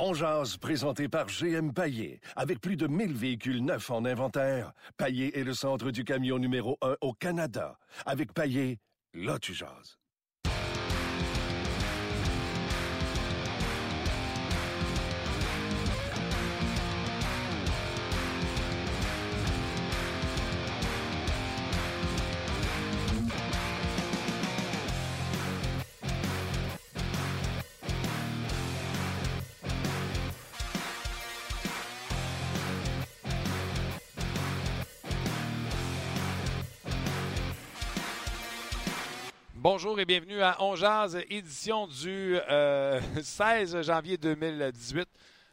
On jase, présenté par GM Paillé. Avec plus de 1000 véhicules neufs en inventaire, Paillé est le centre du camion numéro 1 au Canada. Avec Paillé, là tu jases. Bonjour et bienvenue à On Jazz, édition du euh, 16 janvier 2018.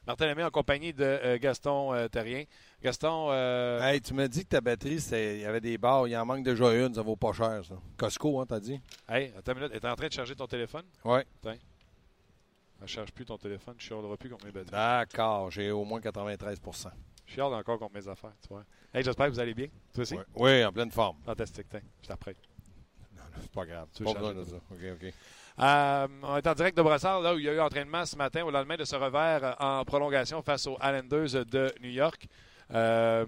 Martin Lemay en compagnie de euh, Gaston euh, Terrien. Gaston, euh, Hey, tu m'as dit que ta batterie, il y avait des barres. Il en manque déjà une, ça vaut pas cher, ça. Costco, hein, t'as dit? hey, attends une minute, es en train de charger ton téléphone? Ouais. Ne charge plus ton téléphone, je chialerai plus contre mes batteries. D'accord, j'ai au moins 93% Je chiale encore contre mes affaires, tu vois. Hey, j'espère que vous allez bien. Toi aussi? ouais. Oui, en pleine forme. Fantastique, tiens, je t'apprête. C'est pas grave. Tu Pas veux besoin de changer ça. OK, OK. Euh, on est en direct de Brossard, là où il y a eu entraînement ce matin au lendemain de ce revers euh, en prolongation face aux Islanders de New York. Euh,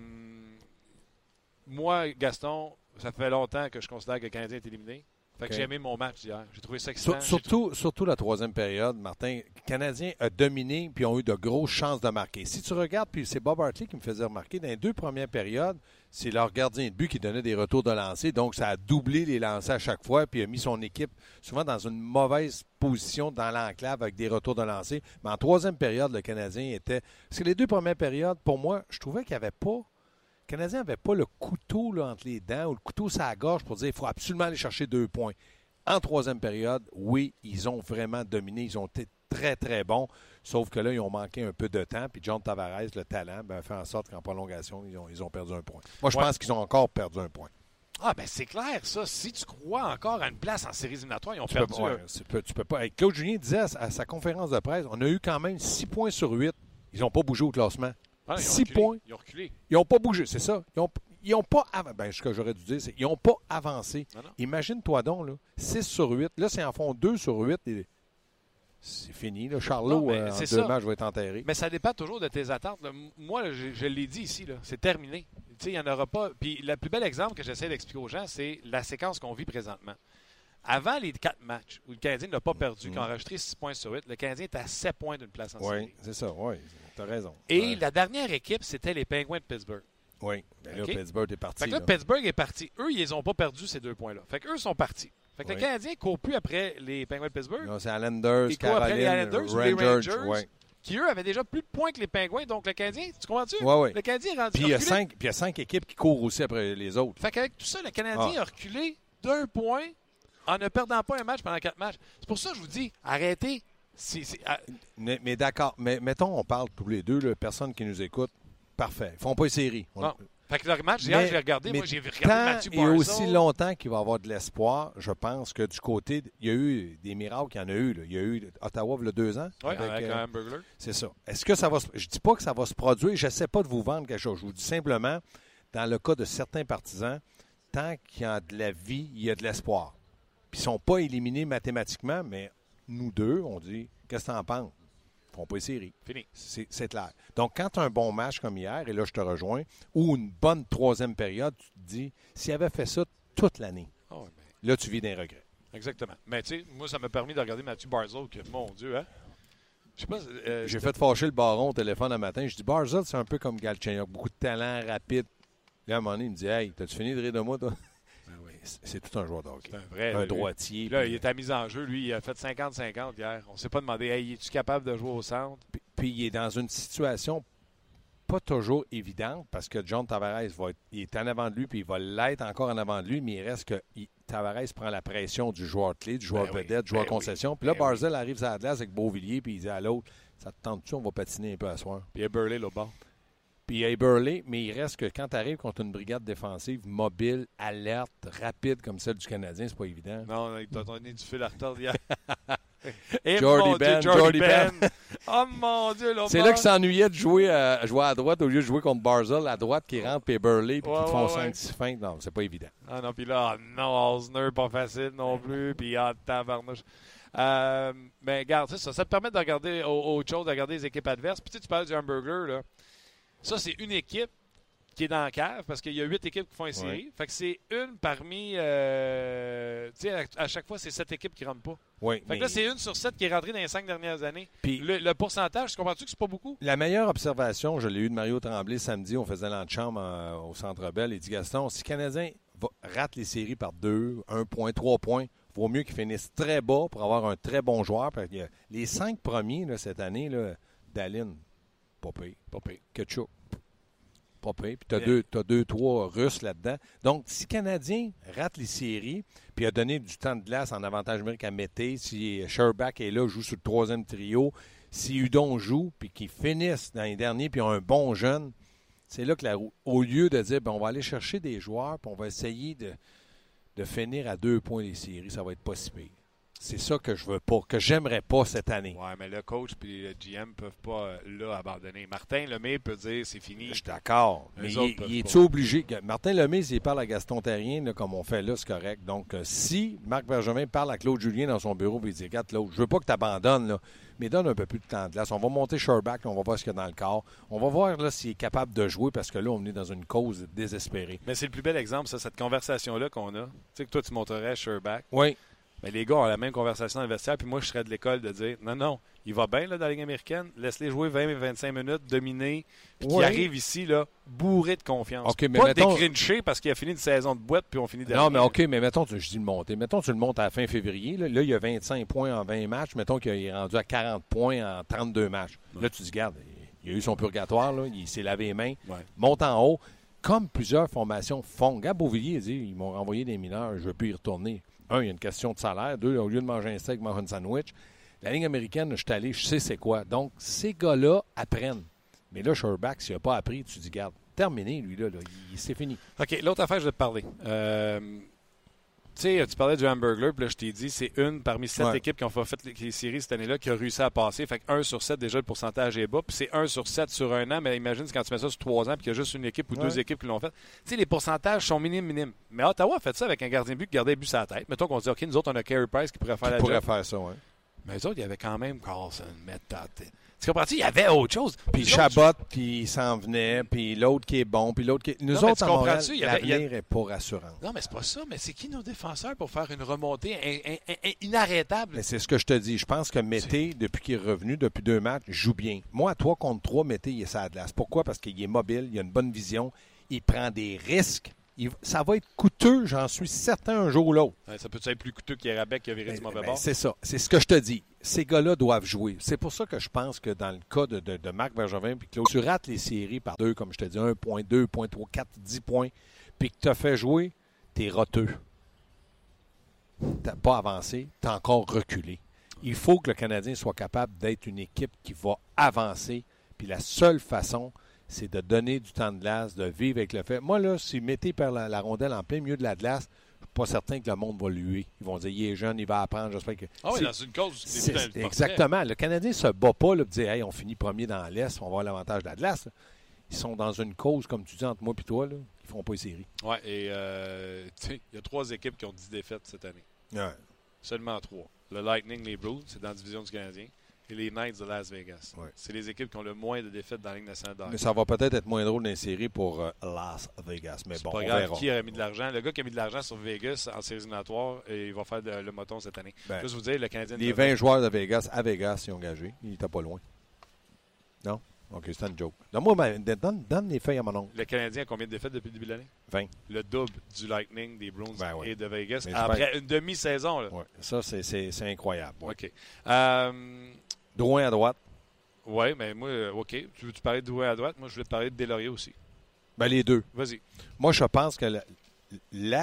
moi, Gaston, ça fait longtemps que je considère que le Canadien est éliminé. Fait que j'ai aimé mon match d'hier. J'ai trouvé ça excitant. Sur- surtout, surtout la troisième période, Martin, le Canadien a dominé puis ont eu de grosses chances de marquer. Si tu regardes, puis c'est Bob Hartley qui me faisait remarquer, dans les deux premières périodes, c'est leur gardien de but qui donnait des retours de lancer. Donc, ça a doublé les lancers à chaque fois, puis a mis son équipe souvent dans une mauvaise position dans l'enclave avec des retours de lancer. Mais en troisième période, le Canadien était. Parce que les deux premières périodes, pour moi, je trouvais qu'il n'y avait pas. Le Canadien n'avait pas le couteau entre les dents ou le couteau sur la gorge pour dire qu'il faut absolument aller chercher deux points. En troisième période, oui, ils ont vraiment dominé. Ils ont été très, très bons. Sauf que là, ils ont manqué un peu de temps. Puis John Tavares, le talent, ben, a fait en sorte qu'en prolongation, ils ont, ils ont perdu un point. Moi, je Ouais. pense qu'ils ont encore perdu un point. Ah, ben c'est clair, ça. Si tu crois encore à une place en séries éliminatoires, ils ont Tu peux, perdu. ouais, un- tu peux- tu peux pas. Hey, Claude Julien disait à, sa- à sa conférence de presse on a eu quand même 6 points sur 8. Ils n'ont pas bougé au classement. Ah, ils ont Six reculé. points. Ils ont reculé. Ils n'ont pas bougé, c'est ça. Ils ont, ils ont pas avancé. Ben, ce que j'aurais dû dire, c'est qu'ils n'ont pas avancé. Imagine-toi donc, là, 6 sur 8. Là, c'est en fond 2 sur 8. et c'est fini. Là. Charlot, Non, euh, en deux ça. matchs, va être enterré. Mais ça dépend toujours de tes attentes. là. Moi, je, je l'ai dit ici, c'est terminé. Il n'y en aura pas. Puis le plus bel exemple que j'essaie d'expliquer aux gens, c'est la séquence qu'on vit présentement. Avant les quatre matchs où le Canadien n'a pas perdu, qui a enregistré 6 points sur 8, le Canadien est à 7 points d'une place en Oui, série. c'est ça. Oui, tu as raison. Et Ouais. la dernière équipe, c'était les Penguins de Pittsburgh. Oui. Ben là. Pittsburgh est parti. Fait que là, là. Pittsburgh est parti. Eux, ils n'ont pas perdu ces deux points-là. Fait qu'eux sont partis. Fait que le Oui. Canadien ne court plus après les Penguins de Pittsburgh, Non, c'est Islanders, Ils courent après Caroline, les Islanders ou les Rangers. Qui eux avaient déjà plus de points que les Penguins. Donc le Canadien, tu comprends-tu? Ouais. Le Canadien est rendu Puis il y, a cinq, puis il y a cinq équipes qui courent aussi après les autres. Fait qu'avec tout ça, le Canadien Ah. a reculé d'un point en ne perdant pas un match pendant quatre matchs. C'est pour ça que je vous dis, arrêtez. Ah, Mais, mais d'accord. Mais mettons, on parle tous les deux, là, personne qui nous écoute. Parfait. Ils font pas les séries. On-. Fait que le match, hier, l'ai regardé. Moi, j'ai regardé Mathieu et aussi longtemps qu'il va y avoir de l'espoir, je pense que du côté, il y a eu des miracles, il y en a eu. là. Il y a eu Ottawa, il y a deux ans. Oui, avec, euh, un hamburger. C'est ça. Est-ce que ça va se... Je dis pas que ça va se produire. Je sais pas de vous vendre quelque chose. Je vous dis simplement, dans le cas de certains partisans, tant qu'il y a de la vie, il y a de l'espoir. Puis ils sont pas éliminés mathématiquement, mais nous deux, on dit, qu'est-ce que tu en penses? Font pas les séries. Fini. C'est clair. Donc, quand tu as un bon match comme hier, et là, je te rejoins, ou une bonne troisième période, tu te dis, s'il avait fait ça toute l'année, Ah mais- là, tu vis d'un regret. exactement. Mais tu sais, moi, ça m'a permis de regarder Mathieu Barzal, que mon Dieu, hein? Je sais pas. euh, J'ai fait fâcher le baron au téléphone un matin. Je dis, Barzell, c'est un peu comme Galchenyuk, beaucoup de talent, rapide. Là, à un moment donné, il me dit, hey, t'as-tu fini de rire de moi, toi? C'est tout un joueur de hockey. Un vrai. Un lui. droitier. Là, puis- il est à mise en jeu. Lui, il a fait 50-50 hier. On s'est pas demandé, hey, es-tu capable de jouer au centre? Puis, puis il est dans une situation pas toujours évidente parce que John Tavares va être, il est en avant de lui puis il va l'être encore en avant de lui, mais il reste que il- Tavares prend la pression du joueur clé, du joueur Ben vedette, du joueur ben oui, concession. Puis là, ben oui. Barzell arrive à la glace avec Beauvillier puis il dit à l'autre Ça te tente-tu, on va patiner un peu à soir. Puis il y a Burley là bas. Puis Burley, mais il reste que quand tu arrives contre une brigade défensive mobile, alerte, rapide comme celle du Canadien, c'est pas évident. Non, il t'a donné du fil à retordre hier. Et Jordy mon Dieu, Ben, Jordy Jordy Ben. oh mon Dieu. C'est là qu'il s'ennuyait de jouer à, jouer à droite au lieu de jouer contre Barzell à droite qui rentre, puis Burley, puis Ouais, qui te font ouais, ouais. 5-6 feintes. Non, c'est pas évident. Ah non, puis là, ah non, Osner, pas facile non plus. Puis ah, tabarnouche. Euh, mais regarde, ça, ça te permet de regarder autre chose, de regarder les équipes adverses. Puis tu, sais, tu parles du hamburger, là. Ça, c'est une équipe qui est dans la cave parce qu'il y a huit équipes qui font une série. Fait que c'est une parmi. Euh, tu sais, à, chaque fois, c'est sept équipes qui ne rentrent pas. Oui, fait que là, c'est une sur sept qui est rentrée dans les cinq dernières années. Puis le, pourcentage, tu comprends-tu que c'est pas beaucoup? La meilleure observation, je l'ai eue de Mario Tremblay samedi, on faisait l'antichambre au Centre Bell. Il dit Gaston, si le Canadien rate les séries par deux, un point, trois points, vaut mieux qu'ils finissent très bas pour avoir un très bon joueur. Parce que les cinq premiers là, cette année, là, Dalin, Popé, Popé, Ketchup, Popé, puis tu as, deux, as deux, trois Russes là-dedans. Donc, si le Canadien rate les séries, puis a donné du temps de glace en avantage numérique à Mété, si Sherbach est là, joue sur le troisième trio, si Udon joue, puis qu'ils finissent dans les derniers, puis ont un bon jeune, c'est là que, la, au lieu de dire, ben, on va aller chercher des joueurs, puis on va essayer de, de finir à deux points les séries, ça va être pas si pire. C'est ça que je veux pas, que j'aimerais pas cette année. Ouais, mais le coach et le GM peuvent pas euh, là abandonner. Martin Lemay peut dire c'est fini. Je suis d'accord. Mais il, est obligé? Martin Lemay, s'il parle à Gaston Terrien, comme on fait là, c'est correct. Donc, euh, si Marc Bergevin parle à Claude Julien dans son bureau et il dit Regarde, Claude, je veux pas que tu abandonnes, mais donne un peu plus de temps de glace. On va monter Sherback, on va voir ce qu'il y a dans le corps. On va voir s'il est capable de jouer parce que là, on est dans une cause désespérée. Mais c'est le plus bel exemple, ça, cette conversation-là qu'on a. Tu sais que toi, tu montrerais Sherback. Oui. Mais les gars ont la même conversation dans le vestiaire, puis moi, je serais de l'école de dire non, non, il va bien là, dans la Ligue américaine, laisse-les jouer 20-25 minutes, dominer, puis qu'il arrive ici là, bourré de confiance. Okay, mais pas mettons... décrinché parce qu'il a fini une saison de boîte, puis on finit derrière. Non, mais OK, mais mettons, je dis le monter. Mettons, tu le montes à la fin février. Là, il y a 25 points en 20 matchs. Mettons qu'il est rendu à 40 points en 32 matchs. Là, tu dis, garde, il a eu son purgatoire, là, il s'est lavé les mains, monte en haut. Comme plusieurs formations font. Gab Beauvillier dit ils m'ont renvoyé des mineurs, je ne veux plus y retourner un, il y a une question de salaire. Deux, au lieu de manger un steak, manger un sandwich. La ligne américaine, je suis allé, je sais c'est quoi. Donc, ces gars-là apprennent. Mais là, Sherback, s'il n'a pas appris, tu dis, garde, terminé, lui, là, c'est fini. OK, l'autre affaire, je vais te parler. Euh, sais, tu parlais du hamburger, puis là, je t'ai dit, c'est une parmi sept équipes qui ont fait les séries cette année-là qui a réussi à passer. Fait que 1 sur 7, déjà, le pourcentage est bas. Puis c'est 1 sur 7 sur un an, mais imagine quand tu mets ça sur trois ans, puis qu'il y a juste une équipe ou deux équipes qui l'ont fait. Tu sais, les pourcentages sont minimes, minimes. Mais Ottawa a fait ça avec un gardien de but qui gardait le but sur la tête. Mettons qu'on dit, OK, nous autres, on a Carey Price qui pourrait faire la pourrait faire ça, oui. Mais eux autres, il y avait quand même Carlson, tête. Tu comprends-tu? Il y avait autre chose. Puis Chabot, puis il s'en venait, puis l'autre qui est bon, puis l'autre qui est... Nous autres, en l'avenir n'est pas rassurant. Non, mais c'est pas ça. Mais c'est qui nos défenseurs pour faire une remontée inarrêtable? c'est ce que je te dis. Je pense que Mété, depuis qu'il est revenu, depuis deux matchs, joue bien. Moi, à 3 contre 3, Mété, il est sa glace. Pourquoi? Parce qu'il est mobile, il a une bonne vision, il prend des risques ça va être coûteux, j'en suis certain, un jour ou l'autre. ça peut être plus coûteux qu'Irabec qui a viré du mauvais bord? C'est ça. C'est ce que je te dis. Ces gars-là doivent jouer. C'est pour ça que je pense que dans le cas de, Marc Bergevin puis Claude, tu rates les séries par deux, comme je te dis, un point, deux points, trois, quatre, dix points, puis que tu as fait jouer, t'es roteux. T'as pas avancé, t'as encore reculé. Il faut que le Canadien soit capable d'être une équipe qui va avancer. Puis la seule façon, c'est de donner du temps de glace, de vivre avec le fait. Moi, là, si mettez par la, rondelle en plein milieu de la glace, pas certain que le monde va lui. Ils vont dire, il est jeune, il va apprendre. J'espère que. Ah oui, dans une cause. C'est, exactement. Le Canadien ne se bat pas là, pour dire, hey, on finit premier dans l'Est, on va avoir l'avantage de la glace. Ils sont dans une cause, comme tu dis, entre moi et toi, là, ils ne feront pas les séries. Oui, et euh, il y a trois équipes qui ont 10 défaites cette année. Ouais. Seulement trois. Le Lightning, les Blues, c'est dans la division du Canadien et les Knights de Las Vegas. C'est les équipes qui ont le moins de défaites dans la Ligue nationale Mais ça va peut-être être moins drôle d'insérer pour euh, Las Vegas. Mais bon, pas grave. Qui a mis de l'argent? Le gars qui a mis de l'argent sur Vegas en séries éliminatoires, et il va faire le moton cette année. Ben, Juste vous dire, le Canadien... Les 20 joueurs de Vegas à Vegas sont engagés. Il n'était pas loin. Non? OK, c'est une joke. Donne-moi donne, donne, les feuilles à mon oncle. Le Canadien a combien de défaites depuis le début de l'année? 20. Le double du Lightning, des Bruins ben et de Vegas. après une demi-saison. Ouais, ça, c'est incroyable. OK. Euh, Drouin à droite. Oui, mais moi, euh, OK. Tu veux tu parler de Drouin à droite? Moi, je voulais te parler de Delaurier aussi. Ben, les deux. Vas-y. Moi, je pense que la,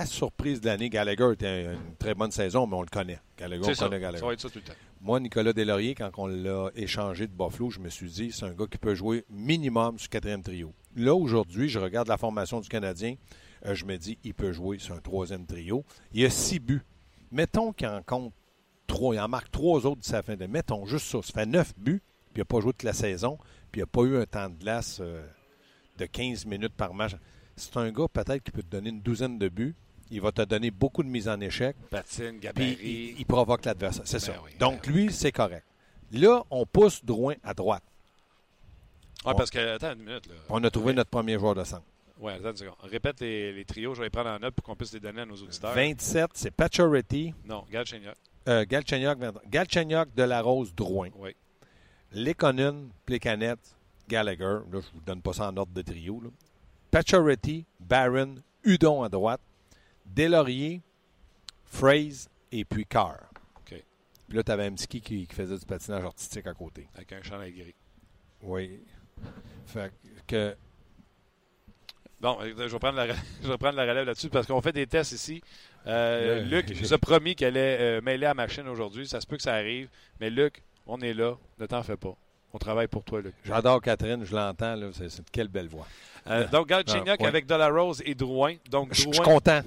surprise de l'année, Gallagher était une très bonne saison, mais on le connaît. Gallagher, on ça. connaît Gallagher. Ça va être ça tout le temps. Moi, Nicolas Delaurier, quand on l'a échangé de Buffalo, je me suis dit, c'est un gars qui peut jouer minimum sur quatrième trio. Là, aujourd'hui, je regarde la formation du Canadien. Euh, je me dis, il peut jouer sur un troisième trio. Il y a six buts. Mettons qu'il en compte trois. Il en marque trois autres de sa fin de. Mettons juste ça. Ça fait neuf buts, puis il n'a pas joué toute la saison, puis il n'a pas eu un temps de glace euh, de 15 minutes par match. C'est un gars peut-être qui peut te donner une douzaine de buts, il va te donner beaucoup de mise en échec. Patine, Puis gabarit. il, il provoque l'adversaire. C'est Ben ça. oui, Donc, ben lui, c'est correct. Là, on pousse Drouin à droite. Ouais, parce que, attends une minute. Là. On a trouvé notre premier joueur de centre. Ouais, attends une seconde. Répète les, les trios, je vais les prendre en note pour qu'on puisse les donner à nos auditeurs. 27, c'est Pacioretty, Non, Galchenyuk. euh, Galchenyuk, Galchenyuk, Delarose, Drouin. Oui. Lekonen, Plekanec, Gallagher. Là, je vous donne pas ça en ordre de trio. Là. Pacioretty, Barron, Udon à droite, Delaurier, Fraze et puis Carr. OK. Puis là, tu avais Mski qui, qui faisait du patinage artistique à côté. Avec un chandail gris. Oui. Fait que Bon, je vais prendre la, je vais prendre la relève là-dessus parce qu'on fait des tests ici. Euh, Luc nous a promis qu'elle allait euh, mêler à machine aujourd'hui. Ça se peut que ça arrive. Mais Luc, on est là. Ne t'en fais pas. On travaille pour toi, Luc. j'adore Catherine, je l'entends. là, C'est, quelle belle voix. Euh, donc, Galchenyuk Ah, ouais. avec Delarose et Drouin. Donc, Je je suis content.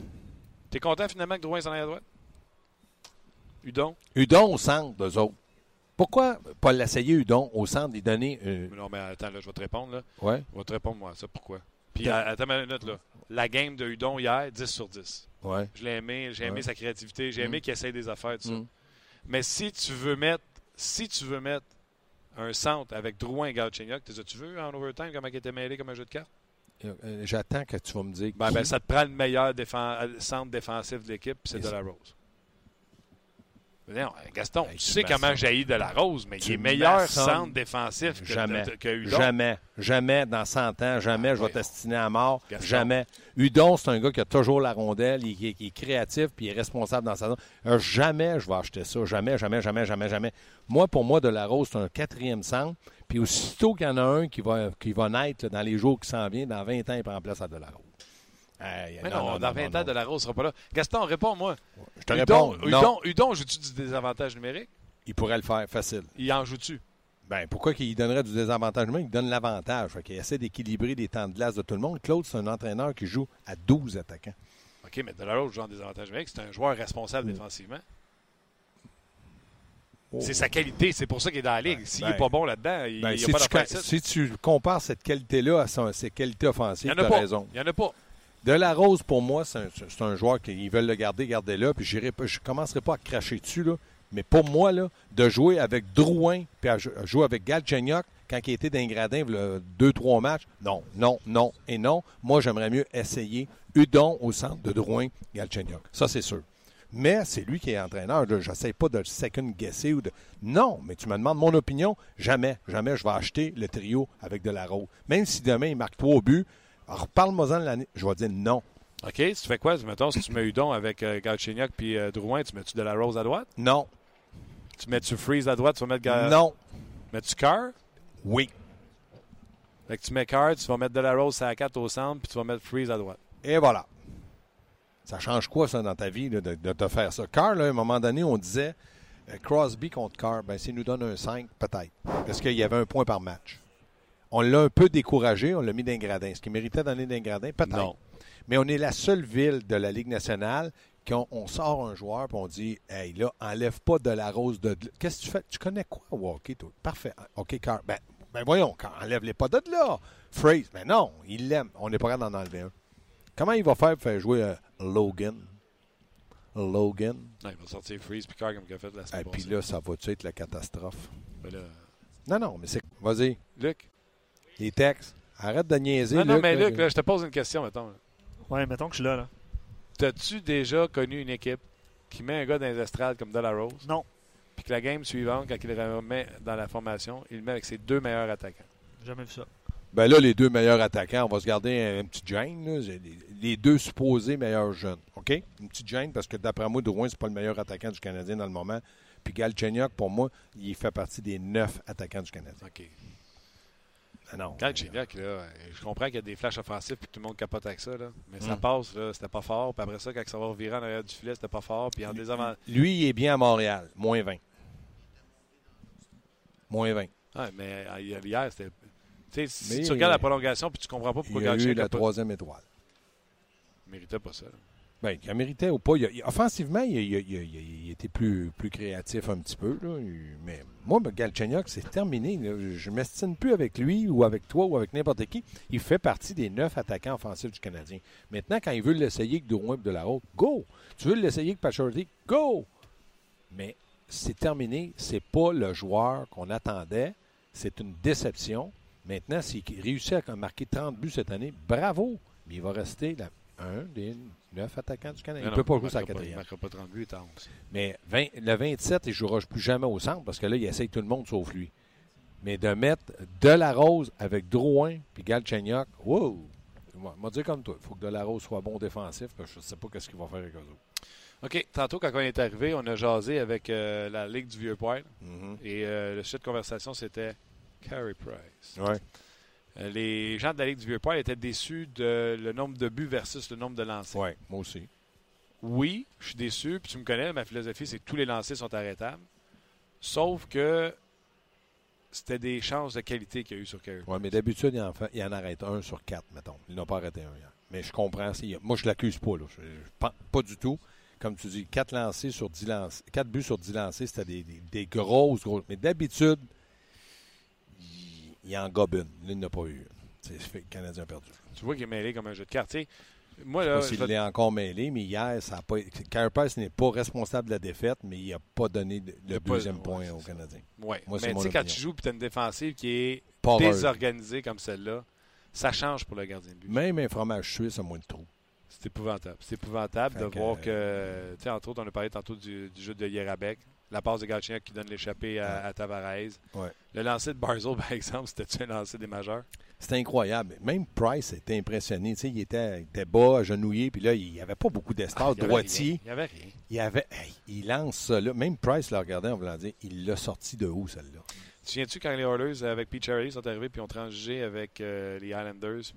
T'es content finalement que Drouin s'en aille à droite? Udon? Udon au centre, d'eux autres. Pourquoi pas l'essayer, Udon, au centre, lui donner. euh, Non, mais attends, là, je vais te répondre. Là. ouais. Je vais te répondre, moi, ça. Pourquoi? Puis, attends une minute, là. La game de Udon hier, 10 sur 10. Ouais. Je l'ai aimé, j'ai aimé sa créativité, j'ai aimé Mm. qu'il essaye des affaires, tout ça. Mm. Mais si tu veux mettre si tu veux mettre un centre avec Drouin et Galchenyuk, t'es- tu veux en overtime comment il était mêlé comme un jeu de cartes? Euh, euh, J'attends que tu vas me dire. Ben, qui- ben, ça te prend le meilleur euh, centre défensif de l'équipe, c'est Et de ça- la Rose. Non, Gaston, Hey, tu sais comment jaillit de la Rose, mais il est meilleur centre défensif que, Jamais. que Udon. Jamais. Jamais dans 100 ans. Jamais je vais t'astiner à mort. Gaston. Jamais. Udon, c'est un gars qui a toujours la rondelle, il, il- il est créatif, puis il est responsable dans sa zone. Euh, jamais je vais acheter ça. Jamais, jamais, jamais, jamais, jamais. Moi, pour moi, De La Rose, c'est un quatrième centre. Puis aussitôt qu'il y en a un qui va, qui va naître là, dans les jours qui s'en viennent, dans 20 ans, il prend place à De La Rose. Hey, Mais non, dans 20 ans, de la Rose sera pas là. Gaston, réponds-moi. Je te Udon, réponds. non. Udon, Udon joue-tu du désavantage numérique? Il pourrait le faire facile. Il en joue-tu? Ben, pourquoi qu'il donnerait du désavantage? Lui, il donne l'avantage. Qu'il essaie d'équilibrer les temps de glace de tout le monde. Claude, c'est un entraîneur qui joue à 12 attaquants. OK, mais de la Rose joue en désavantage numérique. C'est un joueur Mm. responsable défensivement. Oh. C'est sa qualité. C'est pour ça qu'il est dans la ligue. S'il ben, n'est pas bon là-dedans, il Ben, n'y a si, pas tu, si tu compares cette qualité-là à ses qualités Il offensives, n'y tu en as a pas. raison. Il n'y en a pas. De la Rose, pour moi, c'est un, joueur qu'ils veulent le garder, garder-le. Puis je ne commencerai pas à cracher dessus. Mais pour moi, là, de jouer avec Drouin puis jouer avec Galchenyuk quand il était d'un gradin, il deux, trois matchs, non, non, non et non. Moi, j'aimerais mieux essayer Udon au centre de Drouin, Galchenyuk. Ça, c'est sûr. Mais c'est lui qui est entraîneur. Je n'essaie pas de second-guesser ou de. Non, mais tu me demandes mon opinion. Jamais, jamais je vais acheter le trio avec de la Rose. Même si demain il marque trois buts, alors parle-moi-en de l'année. Je vais dire non. OK, tu fais quoi? Mettons, si tu mets Udon avec euh, Galchenyuk puis euh, Drouin, tu mets-tu de la Rose à droite? Non. Tu mets-tu Freeze à droite? Tu vas mettre Ga- Non. Mets-tu Carr? Oui. Fait que tu mets Carr, tu vas mettre de la Rose à la 4 au centre, puis tu vas mettre Freeze à droite. Et voilà. Ça change quoi, ça, dans ta vie, là, de, de te faire ça? Carr, là, à un moment donné, on disait euh, Crosby contre Carr, ben, s'il nous donne un 5, peut-être. Parce qu'il y avait un point par match. On l'a un peu découragé, on l'a mis d'un gradin. Est-ce qu'il méritait donner d'un gradin? Peut-être. Non. Mais on est la seule ville de la Ligue nationale qu'on on sort un joueur et on dit Hey, là, enlève pas de la rose de. Qu'est-ce que tu fais? Tu connais quoi au hockey, toi? Parfait. OK, Carr. Ben, ben voyons, enlève-les pas de là. Phrase. Ben non, il l'aime. On n'est pas capable d'en enlever un. Comment il va faire pour faire jouer euh, Logan? Logan? Non, il va sortir Freeze puis Carr comme il a fait la Et semaine puis passée. là, ça va-tu être la catastrophe? Ben là, Non, non, mais c'est. Vas-y, Luc? Les textes. Arrête de niaiser. Non, non, Luc, mais là. Luc, là, je te pose une question, mettons. Ouais, mettons que je suis là, là. T'as-tu déjà connu une équipe qui met un gars dans les estrades comme De La Rose, Non, puis que la game suivante, quand il le remet dans la formation, il le met avec ses deux meilleurs attaquants? jamais vu ça. Ben là, les deux meilleurs attaquants, on va se garder un, un petit gêne. là. C'est Les, les deux supposés meilleurs jeunes. OK? Une petite gêne parce que d'après moi, Drouin, c'est pas le meilleur attaquant du Canadien dans le moment. Puis Galchenyuk, pour moi, il fait partie des neuf attaquants du Canadien. OK. Ah non. Quand Gignac, là, je comprends qu'il y a des flashs offensifs puis tout le monde capote avec ça, là. mais ça Mm. passe, là, c'était pas fort. Puis après ça, quand ça va revirer en arrière du filet, c'était pas fort. Puis en désavantage. Lui, il est bien à Montréal. Moins 20. Moins 20. Ouais, mais euh, hier, c'était. Tu sais, si Mais- tu regardes la prolongation puis tu comprends pas pourquoi Il a eu la pas- troisième étoile. il méritait pas ça. là. Ben, qu'il méritait ou pas. Offensivement, il, était plus, créatif un petit peu. Mais moi, ben, c'est terminé. Je ne m'estime plus avec lui ou avec toi ou avec n'importe qui. Il fait partie des neuf attaquants offensifs du Canadien. Maintenant, quand il veut l'essayer avec Drouin de la haute, go! Tu veux l'essayer avec Pachordy, go! Mais c'est terminé. C'est pas le joueur qu'on attendait. C'est une déception. Maintenant, s'il réussit à marquer 30 buts cette année, bravo! Mais il va rester la- un des neuf attaquants du Canadien. Il ne peut pas jouer sa Il ne quatrième. marquera pas 30 buts, il est à 11. Mais 20 le 27, il ne jouera plus jamais au centre parce que là, il essaye tout le monde sauf lui. Mais de mettre De La Rose avec Drouin puis Galchenyuk, wow! Moi, moi, dire comme toi, il faut que De La Rose soit bon défensif parce que je ne sais pas qu'est-ce qu'il va faire avec eux autres. OK. Tantôt, quand on est arrivé, on a jasé avec euh, la Ligue du Vieux-Poil. Mhm. Et euh, le sujet de conversation, c'était Carey Price. Ouais. Euh, les gens de la Ligue du Vieux-Poil étaient déçus de le nombre de buts versus le nombre de lancers. Ouais, moi aussi. Oui, je suis déçu. Puis tu me connais, ma philosophie, c'est que tous les lancers sont arrêtables. Sauf que c'était des chances de qualité qu'il y a eu sur Carey Ouais, mais d'habitude, il en, fait- il en arrête un sur quatre, mettons. Il n'a pas arrêté un hier. Mais je comprends. Moi, je l'accuse pas. Là. Je, je pense pas du tout. Comme tu dis, quatre lancés sur 10 lancés. Quatre buts sur 10 lancés, c'était des, des, des grosses, grosses. Mais d'habitude, il, en gobe une. Là, il n'a pas eu. C'est fait le Canadien a perdu. Tu vois qu'il est mêlé comme un jeu de sais, Moi, Je sais là, pas je s'il l'est encore mêlé, mais hier, ça a pas. Price n'est pas responsable de la défaite, mais il n'a pas donné le deuxième point au. Canadien. C'est mais tu sais, quand tu joues et tu as une défensive qui est désorganisée comme celle-là, ça change pour le gardien de but. Même un fromage suisse a moins de trous. C'est épouvantable. C'est épouvantable Fait de que, voir que, tu sais, entre autres, on a parlé tantôt du, du jeu de Yerabek, la passe de Galchenyuk qui donne l'échappée à, à Tavares. Ouais. Le lancer de Barzell, par exemple, c'était-tu un lancer des majeurs? C'était incroyable. Même Price était impressionné. Il, était, était bas, agenouillé, puis là, il n'y avait pas beaucoup d'espace. Ah, droitier. Il n'y avait rien. Il avait. hey, il lance ça là. Même Price l'a regardé en voulant dire il l'a sorti de où, celle-là? Tu te souviens-tu quand les Oilers avec Pete Charlie sont arrivés puis ont transigé avec euh, les Islanders?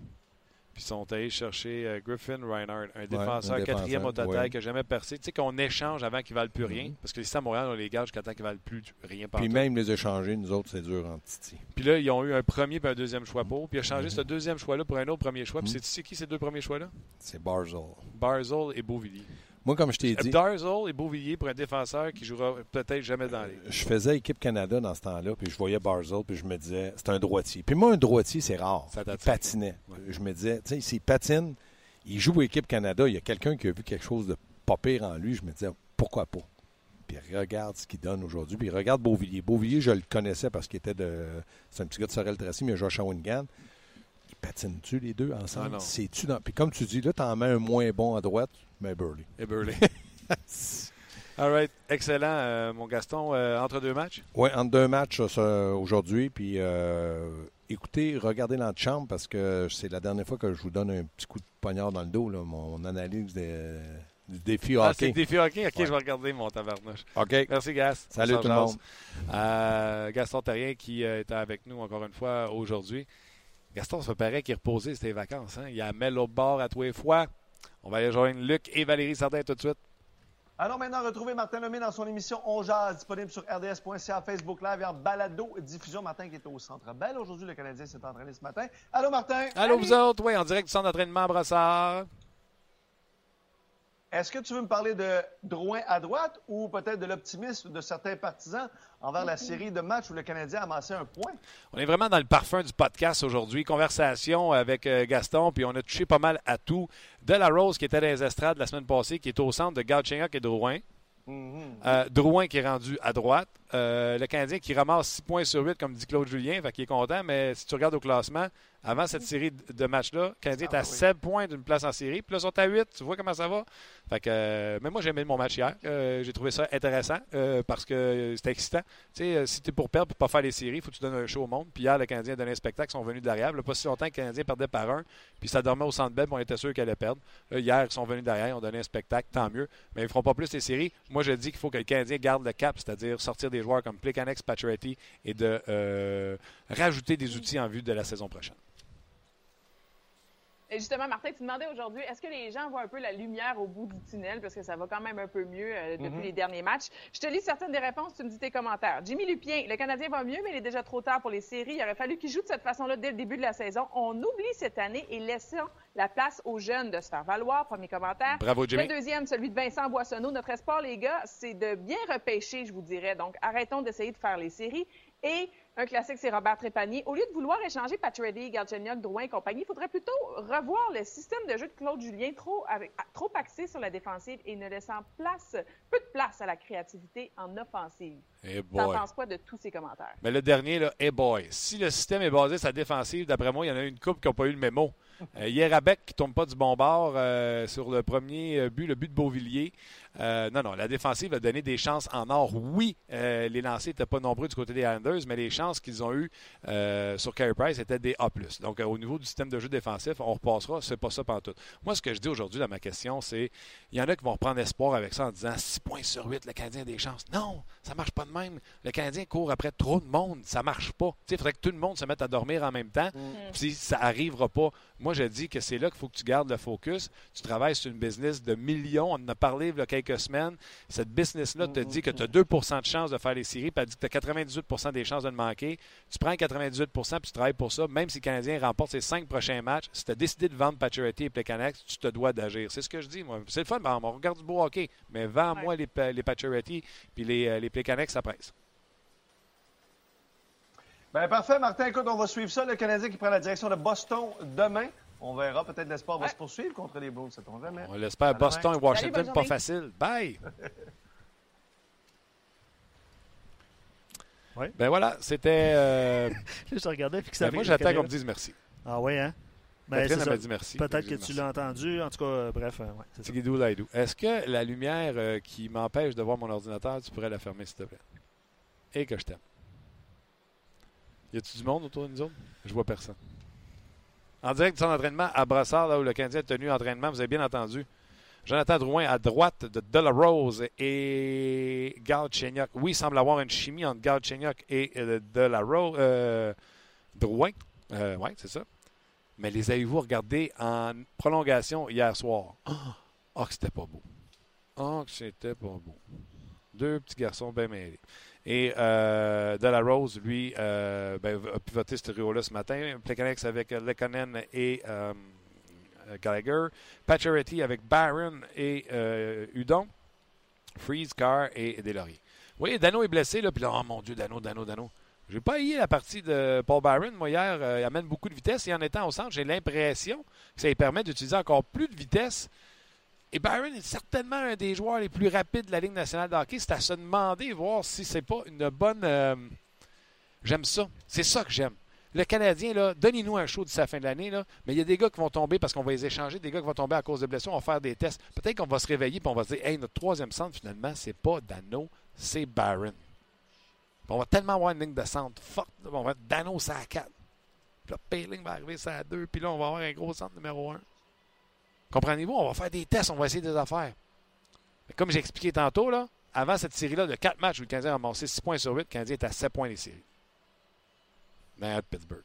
Puis sont allés chercher euh, Griffin Reinhardt, un défenseur un quatrième au total ouais. qui n'a jamais percé. Tu sais qu'on échange avant qu'ils valent plus rien. Mhm. Parce que les Systèmes Montréal, on les garde jusqu'à temps qu'ils valent plus rien Puis même les échanger, nous autres, c'est dur en titi. Puis là, ils ont eu un premier et un deuxième choix pour. Puis il a changé Mhm. ce deuxième choix-là pour un autre premier choix. Puis Mhm. c'est- qui ces deux premiers choix-là? C'est Barzell. Barzell et Beauvillier. Moi, comme je t'ai dit, Barzell et Beauvillier pour un défenseur qui jouera peut-être jamais dans les. je faisais équipe Canada dans ce temps-là, puis je voyais Barzell, puis je me disais, c'est un droitier. Puis moi, un droitier, c'est rare. Ça Il patinait. Je me disais, tu sais, s'il patine, il joue équipe Canada, il y a quelqu'un qui a vu quelque chose de pas pire en lui. Je me disais, pourquoi pas? Puis regarde ce qu'il donne aujourd'hui. Puis regarde Beauvillier. Beauvillier, je le connaissais parce qu'il était de. C'est un petit gars de Sorel-Tracy, mais il a joué à Shawinigan. Ils patinent-tu les deux Ah ensemble? non. C'est-tu dans... Puis comme tu dis, là, t'en mets un moins bon à droite, mais Burley. Et Burley. All right. Excellent, euh, mon Gaston. Euh, entre deux matchs? Oui, entre deux matchs ça, aujourd'hui. Puis euh, écoutez, regardez l'antichambre parce que c'est la dernière fois que je vous donne un petit coup de poignard dans le dos, là, mon analyse des- du défi Ah, c'est hockey. le défi hockey? OK, Ouais. je vais regarder mon tabarnouche. OK. Merci, Gas. Salut tout le monde. Euh, Gaston Terrien qui euh, est avec nous encore une fois aujourd'hui. Gaston, ça paraît qu'il est reposé, c'était les vacances. Hein? Il a mis l'autre bord à tous les fois. On va aller joindre Luc et Valérie Sardin tout de suite. Alors maintenant, retrouvez Martin Lemay dans son émission On Jazz, disponible sur rds.ca, Facebook Live et en balado diffusion. Martin qui est au Centre Bell. Aujourd'hui, le Canadien s'est entraîné ce matin. Allô, Martin? Allô, vous autres? Oui, en direct du centre d'entraînement à Brossard. Est-ce que tu veux me parler de Drouin à droite ou peut-être de l'optimisme de certains partisans envers la série de matchs où le Canadien a amassé un point? On est vraiment dans le parfum du podcast aujourd'hui. Conversation avec euh, Gaston, puis on a touché pas mal à tout. De la Rose qui était dans les estrades la semaine passée, qui est au centre de Galchenyuk et Drouin. Mhm. Euh, Drouin qui est rendu à droite. Euh, le Canadien qui ramasse 6 points sur 8, comme dit Claude Julien, fait qu'il est content. Mais si tu regardes au classement, avant cette série de de matchs-là, le Canadien Ah, est à oui. 7 points d'une place en série. Puis là, ils sont à 8. Tu vois comment ça va? Fait que, euh, mais moi, j'ai aimé mon match hier. Euh, j'ai trouvé ça intéressant euh, parce que c'était excitant. Tu sais, si tu es pour perdre, pour pas faire les séries, il faut que tu donnes un show au monde. Puis hier, le Canadien a donné un spectacle. Ils sont venus derrière. Il n'y a pas si longtemps que le Canadien perdait par un. Puis ça dormait au centre belle, puis on était sûr qu'elle allait perdre. Là, hier, ils sont venus derrière. Ils ont donné un spectacle. Tant mieux. Mais ils ne feront pas plus les séries. Moi, je dis qu'il faut que le Canadien garde le cap, c'est-à-dire sortir des joueurs comme Plekanex, Pacioretty et de euh, rajouter des outils en vue de la saison prochaine. Et justement, Martin, tu demandais aujourd'hui, est-ce que les gens voient un peu la lumière au bout du tunnel? Parce que ça va quand même un peu mieux euh, depuis Mhm. les derniers matchs? Je te lis certaines des réponses, tu me dis tes commentaires. Jimmy Lupien, le Canadien va mieux, mais il est déjà trop tard pour les séries. Il aurait fallu qu'il joue de cette façon-là dès le début de la saison. On oublie cette année et laissons la place aux jeunes de se faire valoir. Premier commentaire. Bravo, Jimmy. Le deuxième, celui de Vincent Boissonneau. Notre espoir, les gars, c'est de bien repêcher, je vous dirais. Donc, arrêtons d'essayer de faire les séries. Et un classique, c'est Robert Trépanier. Au lieu de vouloir échanger Pacioretty, Galchenyuk, Drouin et compagnie, il faudrait plutôt revoir le système de jeu de Claude Julien, trop, avec, trop axé sur la défensive et ne laissant place, peu de place à la créativité en offensive. Eh T'en penses quoi de tous ces commentaires? Mais le dernier, là, hey boy, si le système est basé sur la défensive, d'après moi, il y en a une couple qui n'ont pas eu le mémo. Euh, hier, Abec qui tombe pas du bon bord euh, sur le premier euh, but, le but de Beauvillier. Euh, non, non, la défensive a donné des chances en or. Oui, euh, les lancers n'étaient pas nombreux du côté des Islanders, mais les chances qu'ils ont eues euh, sur Carey Price étaient des A+. Donc, au niveau du système de jeu défensif, on repassera. C'est pas ça pantoute. Moi, ce que je dis aujourd'hui dans ma question, c'est il y en a qui vont reprendre espoir avec ça en disant 6 points sur 8, le Canadien a des chances. Non, ça marche pas de même. Le Canadien court après trop de monde. Ça marche pas. Il faudrait que tout le monde se mette à dormir en même temps. Puis ça arrivera pas. Moi, je dis que c'est là qu'il faut que tu gardes le focus. Tu travailles sur une business de millions. On en a parlé a quelques semaines. Cette business-là te dit que tu as 2 de chances de faire les séries, puis elle dit que tu as 98 des chances de le manquer. Tu prends 98 puis tu travailles pour ça. Même si le Canadien remporte ses cinq prochains matchs, si tu as décidé de vendre Pacioretty et Plekanec, tu te dois d'agir. C'est ce que je dis, moi. C'est le fun, ben, on regarde du beau hockey, mais vends-moi les, les Pacioretty puis les, euh, les Plekanec, ça presse. Ben parfait, Martin. Écoute, on va suivre ça. Le Canadien qui prend la direction de Boston demain. On verra. Peut-être l'espoir va se poursuivre contre les Blues, ça tombe jamais. On l'espère. À Boston et. Washington, Salut, pas facile. Bye! Ouais. Ben voilà, c'était. euh, Je regardais puis que ça ben moi, j'attends qu'on me dise merci. Ah ouais, hein? Ben, Catherine, m'a dit merci. Peut-être Fait que tu l'as entendu. En tout cas, euh, bref, euh, ouais, c'est ça. Est-ce que la lumière euh, qui m'empêche de voir mon ordinateur, tu pourrais la fermer, s'il te plaît? Et que je t'aime. Y a-tu du monde autour de nous autres? Je vois personne. En direct de son entraînement à Brassard, là où le Canadien a tenu entraînement, vous avez bien entendu. Jonathan Drouin à droite de Delarose et Galchenyuk. Oui, il semble avoir une chimie entre Galchenyuk et euh, Delarose. Euh, Drouin. Euh, oui, c'est ça. Mais les avez-vous regardés en prolongation hier soir? Ah, que c'était pas beau. Ah, que c'était pas beau. Deux petits garçons bien mêlés. Et euh, Delarose, lui, euh, ben, a pivoté ce trio-là ce matin. Plekanec avec euh, Lekonen et euh, Gallagher. Pacioretty avec Barron et euh, Udon. Freeze, Carr et Deslauriers. Vous voyez, Dano est blessé, là, puis là, oh mon Dieu, Dano, Dano, Dano. J'ai pas haï la partie de Paul Byron. Moi, hier, il amène beaucoup de vitesse. Et en étant au centre, j'ai l'impression que ça lui permet d'utiliser encore plus de vitesse. Et Byron est certainement un des joueurs les plus rapides de la Ligue nationale de hockey. C'est à se demander, voir si c'est pas une bonne. euh, J'aime ça. C'est ça que j'aime. Le Canadien, là, donnez-nous un show d'ici la fin de l'année, là, mais il y a des gars qui vont tomber parce qu'on va les échanger, des gars qui vont tomber à cause de blessures, on va faire des tests. Peut-être qu'on va se réveiller et on va se dire Hey, notre troisième centre, finalement, c'est pas Dano, c'est Byron. On va tellement avoir une ligne de centre. Fuck, on va mettre Dano ça à 4. Puis là, Payling va arriver ça à 2. Puis là, on va avoir un gros centre numéro 1. Comprenez-vous? On va faire des tests, on va essayer des affaires. Comme j'ai expliqué tantôt, là, avant cette série-là de 4 matchs où le Canadien a ramassé 6 points sur 8, le Canadien est à 7 points des séries. Mais à Pittsburgh.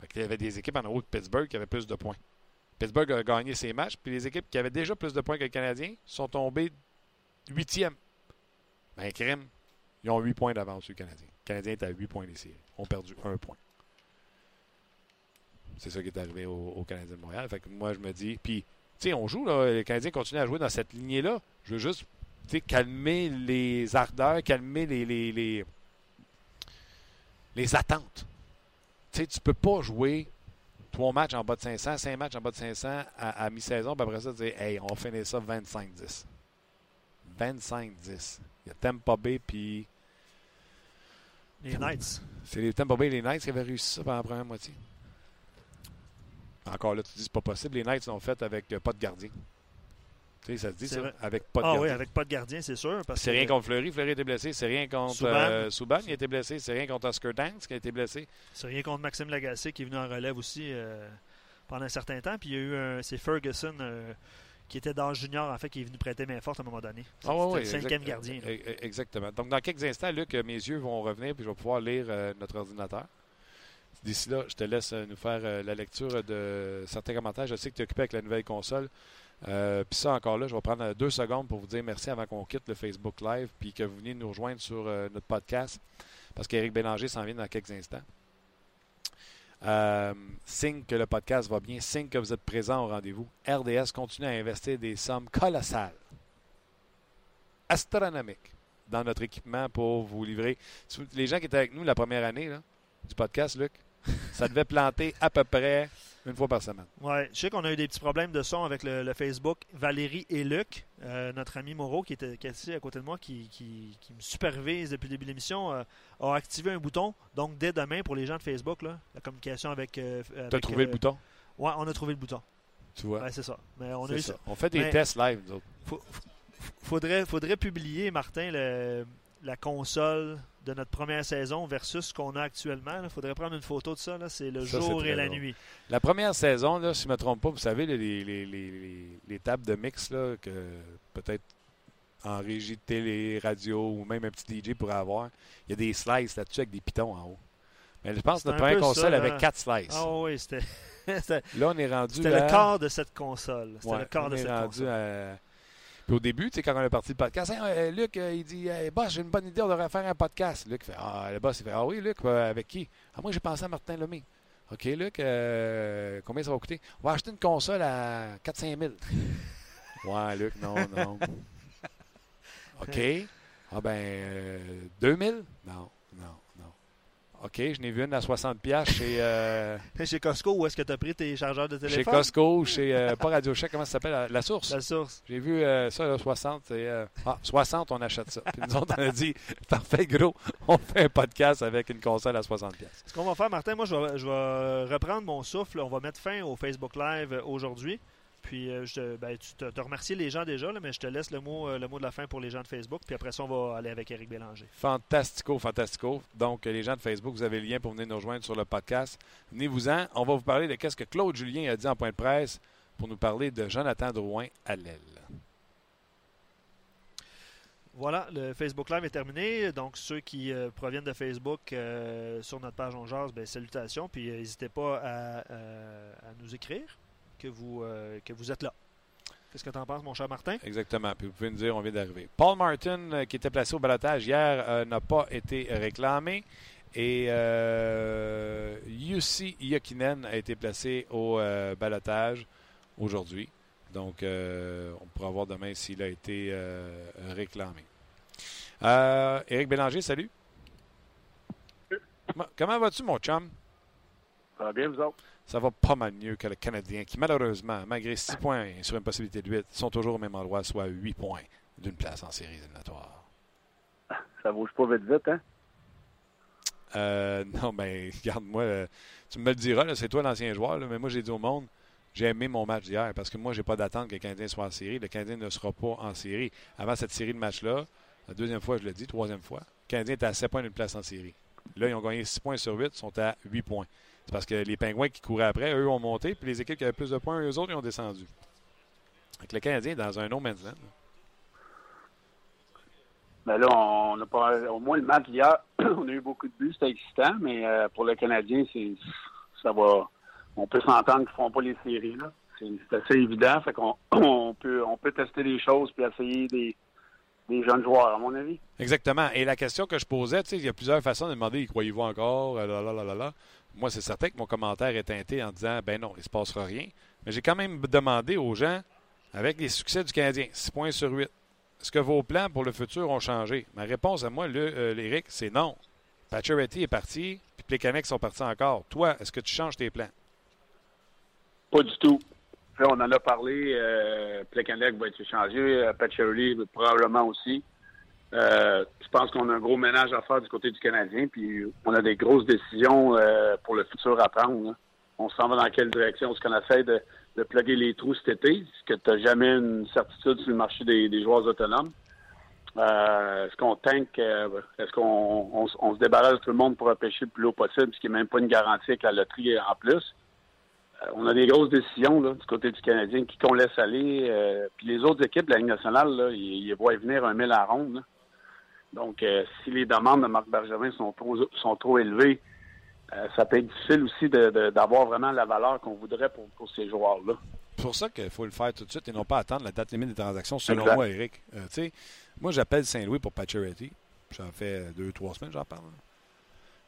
Fait qu'il y avait des équipes en haut de Pittsburgh qui avaient plus de points. Pittsburgh a gagné ses matchs, puis les équipes qui avaient déjà plus de points que le Canadien sont tombées huitièmes. Ben, crème, ils ont 8 points d'avance sur le Canadien. Le Canadien est à 8 points des séries. Ils ont perdu un point. C'est ça qui est arrivé au, au Canadien de Montréal. Fait que moi, je me dis. Puis, tu sais, on joue, là. Les Canadiens continuent à jouer dans cette lignée-là. Je veux juste calmer les ardeurs, calmer les, les, les, les attentes. Tu sais, tu peux pas jouer trois matchs en bas de 500, cinq matchs en bas de 500 à, à mi-saison, puis après ça, tu dis, hey, on finit ça 25-10. 25-10. Il y a Tampa Bay, puis Les Knights. c'est les Tampa Bay et les Knights qui avaient réussi ça pendant la première moitié. Encore là, tu dis c'est pas possible. Les Knights l'ont fait avec euh, pas de gardien. Tu sais, ça se dit ça? vrai. Avec pas de Ah gardien. oui, avec pas de gardien, c'est sûr. C'est que- rien contre Fleury. Fleury a été blessé. C'est rien contre Subban. euh, Subban, il a été blessé. C'est rien contre Oscar Danks qui a été blessé. C'est rien contre Maxime Lagacé qui est venu en relève aussi euh, pendant un certain temps. Puis il y a eu un. C'est Ferguson euh, qui était dans le junior, en fait, qui est venu prêter main forte à un moment donné. Ah le cinquième exact- gardien. là. e- e- Exactement. Donc, dans quelques instants, Luc, mes yeux vont revenir puis je vais pouvoir lire euh, notre ordinateur. D'ici là, je te laisse euh, nous faire euh, la lecture de certains commentaires. Je sais que tu es occupé avec la nouvelle console. Euh, puis ça, encore là, je vais prendre deux secondes pour vous dire merci avant qu'on quitte le Facebook Live puis que vous veniez nous rejoindre sur notre podcast parce qu'Éric Bélanger s'en vient dans quelques instants. Signe que le podcast va bien, signe que vous êtes présent au rendez-vous. RDS continue à investir des sommes colossales, astronomiques, dans notre équipement pour vous livrer. Les gens qui étaient avec nous la première année là, du podcast, Luc, ça devait planter à peu près une fois par semaine. Ouais, je sais qu'on a eu des petits problèmes de son avec le, Facebook. Valérie et Luc, euh, notre ami Moreau, qui était ici à côté de moi, qui, qui, me supervise depuis le début de l'émission, euh, a activé un bouton. Donc, dès demain, pour les gens de Facebook, là, la communication avec. Euh, tu as trouvé le bouton? Ouais, on a trouvé le bouton. Tu vois? Ouais, c'est ça. Mais on, a ça. on fait des tests live, nous autres. faudrait, faudrait publier, Martin, le, la console de notre première saison versus ce qu'on a actuellement. Il faudrait prendre une photo de ça. C'est le jour et la nuit. La première saison, là, si je ne me trompe pas, vous savez, les, les, tables de mix là, que peut-être en régie de télé, radio ou même un petit DJ pourrait avoir, il y a des slices là-dessus avec des pitons en haut. Mais je pense que notre première console avait quatre slices. Ah oui, c'était. là, on est rendu. C'était le corps de cette console. C'était le corps de cette console. À puis au début, tu sais, quand on est parti le podcast, euh, Luc, euh, il dit Boss, j'ai une bonne idée, on devrait faire un podcast. Luc fait Ah, le boss, il fait Ah oui, Luc, euh, avec qui? Ah, moi, j'ai pensé à Martin Lemay. OK, Luc, combien ça va coûter? On va acheter une console à 4-5 000. ouais, Luc, non, non. OK. Ah, ben, 2 000 Non. OK, je n'ai vu une à 60$ chez. Euh... chez Costco, où est-ce que tu as pris tes chargeurs de téléphone? Chez Costco, chez. Euh, pas Radio Shack, comment ça s'appelle? La Source. La Source. J'ai vu euh, ça, là, 60. Et, euh, ah, 60, on achète ça. Puis nous autres, on a dit parfait, gros, on fait un podcast avec une console à 60$. Ce qu'on va faire, Martin, moi, je vais, je vais reprendre mon souffle. On va mettre fin au Facebook Live aujourd'hui. Puis euh, je, ben, tu te, remercies les gens déjà, mais je te laisse le mot, euh, le mot de la fin pour les gens de Facebook. Puis après ça, on va aller avec Eric Bélanger. Fantastico, fantastico. Donc, les gens de Facebook, vous avez le lien pour venir nous rejoindre sur le podcast. Venez-vous-en. On va vous parler de ce que Claude Julien a dit en point de presse pour nous parler de Jonathan Drouin à l'aile. Voilà, le Facebook Live est terminé. Donc, ceux qui euh, proviennent de Facebook sur notre page On ben, salutations. Puis, n'hésitez pas à, nous écrire que vous, euh, que vous êtes là. Qu'est-ce que tu en penses, mon cher Martin? Exactement. Puis vous pouvez nous dire, on vient d'arriver. Paul Martin, euh, qui était placé au balotage hier, euh, n'a pas été réclamé. Et euh, Yussi Yokinen a été placé au balotage aujourd'hui. Donc, on pourra voir demain s'il a été réclamé. Éric Bélanger, salut. Comment vas-tu, mon chum? Ça va bien, vous autres? Ça va pas mal mieux que le Canadien, qui malheureusement, malgré 6 points sur une possibilité de 8, sont toujours au même endroit, soit 8 points d'une place en série éliminatoire. Ça bouge pas vite vite, hein? Euh, non, mais regarde-moi, euh, tu me le diras, c'est toi l'ancien joueur, mais moi j'ai dit au monde, j'ai aimé mon match d'hier parce que moi, j'ai pas d'attente que le Canadien soit en série. Le Canadien ne sera pas en série. Avant cette série de matchs-là, la deuxième fois, je le dis, troisième fois, le Canadien était à 7 points d'une place en série. Là, ils ont gagné 6 points sur 8, sont à 8 points. C'est parce que les Pingouins qui couraient après, eux, ont monté, puis les équipes qui avaient plus de points, eux autres, ils ont descendu. Donc, le Canadien est dans un no man's land. Ben là, on a pas. Au moins, le match d'hier, on a eu beaucoup de buts, c'était excitant, mais euh, pour le Canadien, c'est ça va. On peut s'entendre qu'ils ne feront pas les séries. là. C'est assez évident. Fait qu'on on peut, on peut tester des choses puis essayer des, des jeunes joueurs, à mon avis. Exactement. Et la question que je posais, tu sais, il y a plusieurs façons de demander, y croyez-vous encore? Là, là, là, là, moi, c'est certain que mon commentaire est teinté en disant ben non, il ne se passera rien. Mais j'ai quand même demandé aux gens, avec les succès du Canadien, 6 points sur 8, est-ce que vos plans pour le futur ont changé? Ma réponse à moi, euh, c'est non. Pacioretty est parti, puis Plekanec sont partis encore. Toi, est-ce que tu changes tes plans? Pas du tout. on en a parlé. Euh, Plekanec va être changé. Euh, Pacioretty probablement aussi. Euh, je pense qu'on a un gros ménage à faire du côté du Canadien, puis on a des grosses décisions euh, pour le futur à prendre. On s'en va dans quelle direction? Est-ce qu'on essaie de, de plugger les trous cet été? Est-ce que tu n'as jamais une certitude sur le marché des, joueurs autonomes? Euh, est-ce qu'on tank, est-ce qu'on on, se débarrasse de tout le monde pour repêcher le plus haut possible, ce qui n'est même pas une garantie avec la loterie en plus? on a des grosses décisions du côté du Canadien qui qu'on laisse aller. puis les autres équipes de la Ligue nationale, ils, ils voient venir un mille à ronde. Donc, euh, si les demandes de Marc Bergevin sont trop, sont trop élevées, euh, ça peut être difficile aussi d'avoir vraiment la valeur qu'on voudrait pour, ces joueurs-là. C'est pour ça qu'il faut le faire tout de suite et non pas attendre la date limite des transactions, selon moi, Eric. Euh, moi, j'appelle Saint-Louis pour Pacioretty. Ça fait deux, trois semaines j'en parle.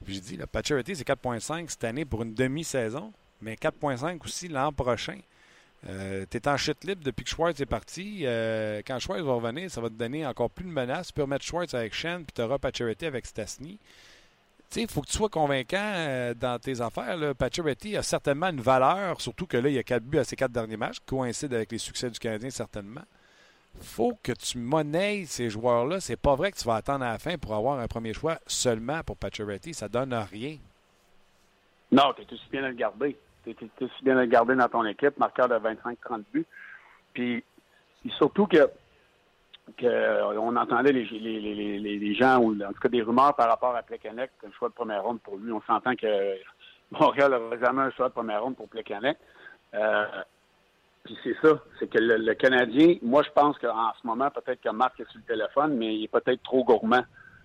Puis je dis, Pacioretty, c'est 4,5 cette année pour une demi-saison, mais 4,5 aussi l'an prochain. Euh, tu es en chute libre depuis que Schwartz est parti. Euh, quand Schwartz va revenir, ça va te donner encore plus de menaces. Tu peux remettre Schwartz avec Shen, puis tu auras Pacioretty avec Stasny. Tu sais, il faut que tu sois convaincant euh, dans tes affaires. Là. A certainement une valeur, surtout que là, il y a quatre buts à ses quatre derniers matchs, qui coïncident avec les succès du Canadien, certainement. faut que tu monnaies ces joueurs-là. C'est pas vrai que tu vas attendre à la fin pour avoir un premier choix seulement pour Pacioretty. Ça donne rien. Non, tu es aussi bien à le garder. Tu es, aussi bien garder dans ton équipe, marqueur de 25-30 buts. Puis, surtout que que on entendait les, gens, ou en tout cas des rumeurs par rapport à Plekanec, un choix de première ronde pour lui. On s'entend que Montréal n'aura jamais un choix de première ronde pour Plekanec. Euh, puis c'est ça, c'est que le, Canadien, moi je pense qu'en ce moment, peut-être que Marc est sur le téléphone, mais il est peut-être trop gourmand.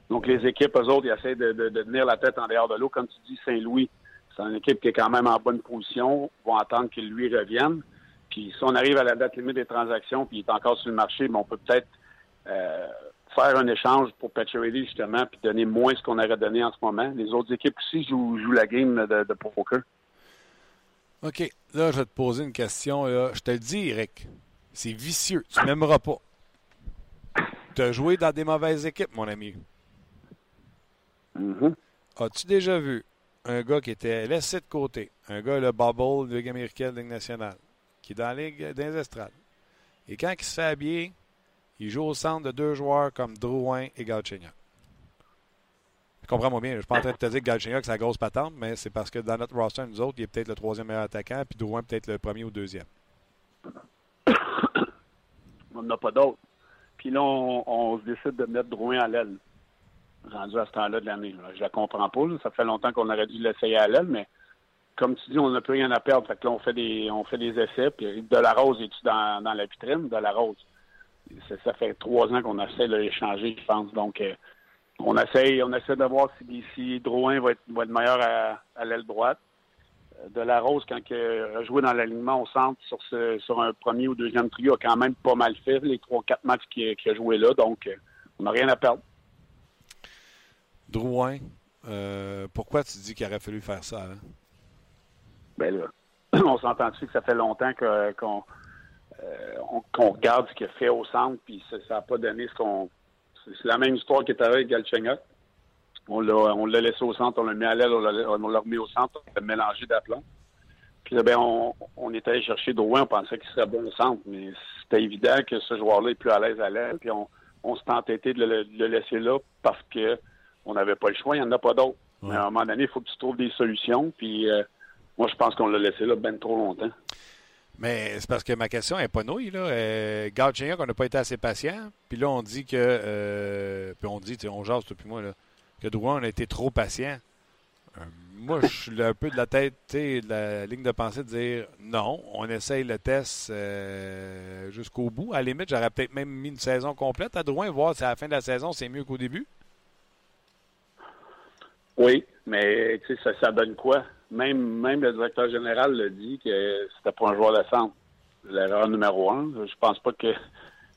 Donc les équipes, eux autres, ils essaient de, de, de tenir la tête en dehors de l'eau. Comme tu dis, Saint-Louis, c'est une équipe qui est quand même en bonne position, vont attendre qu'il lui revienne. Puis si on arrive à la date limite des transactions, puis il est encore sur le marché, mais on peut peut-être euh, faire un échange pour Pacioretty, justement, puis donner moins ce qu'on aurait donné en ce moment. Les autres équipes aussi jouent, la game de, de poker. OK. Là, je vais te poser une question. Je te le dis, Eric. C'est vicieux. Tu m'aimeras pas. Tu as joué dans des mauvaises équipes, mon ami. Mm-hmm. As-tu déjà vu un gars qui était laissé de côté, un gars, le bubble de Ligue américaine, Ligue nationale, qui est dans la Ligue des estrades, et quand il se fait il joue au centre de deux joueurs comme Drouin et Galchenyuk. Comprends-moi bien, je ne suis pas en train de te dire que Galchenyuk, c'est la grosse patente, mais c'est parce que dans notre roster, nous autres, il est peut-être le troisième meilleur attaquant, puis Drouin peut-être le premier ou deuxième. on n'a pas d'autre. Puis là, on, se décide de mettre Drouin à l'aile, rendu à ce temps-là de l'année. Je la comprends pas. Ça fait longtemps qu'on aurait dû l'essayer à l'aile, mais comme tu dis, on n'a plus rien à perdre. Fait que là, on fait des, on fait des essais. Puis De La Rose, est-tu dans, la vitrine? De La Rose ça, fait trois ans qu'on essaie de l'échanger, je pense. Donc, euh, on essaie, on essaie de voir si, si Drouin va être, va être meilleur à, l'aile droite. Euh, de la Rose, quand il a joué dans l'alignement au centre sur, ce, sur un premier ou deuxième trio, a quand même pas mal fait les trois, quatre matchs qu'il a joué là. Donc, euh, on n'a rien à perdre. Drouin, pourquoi tu dis qu'il aurait fallu faire ça? Hein? Ben là, on s'entend dessus que ça fait longtemps qu'on euh, qu'on regarde ce qu'il fait au centre, puis ça n'a pas donné ce qu'on. C'est la même histoire qui est avec Galchenyuk. On l'a laissé au centre, on l'a mis à l'aile, on l'a remis au centre, on l'a mélangé d'aplomb. Puis là, ben, on, on est allé chercher Drouin, on pensait qu'il serait bon au centre, mais c'était évident que ce joueur-là est plus à l'aise à l'aile. Puis on, on s'est entêté de le, laisser là parce que on n'avait pas le choix, il n'y en a pas d'autres. Mais à un moment donné, il faut que tu trouves des solutions. Puis euh, moi, je pense qu'on l'a laissé là bien trop longtemps. Mais c'est parce que ma question n'est pas nouille. Là. Euh, on n'a pas été assez patient. Puis là, on dit que. Euh, puis on dit, on jase, toi puis moi, là, que Drouin, on a été trop patient. Euh, moi, je suis un peu de la tête, de la ligne de pensée de dire non, on essaye le test euh, jusqu'au bout. À la limite, j'aurais peut-être même mis une saison complète à Drouin, voir si à la fin de la saison, c'est mieux qu'au début. Oui, mais tu sais, ça, ça donne quoi? Même, même le directeur général l'a dit que c'était pas un joueur de centre. L'erreur numéro un. Je pense pas que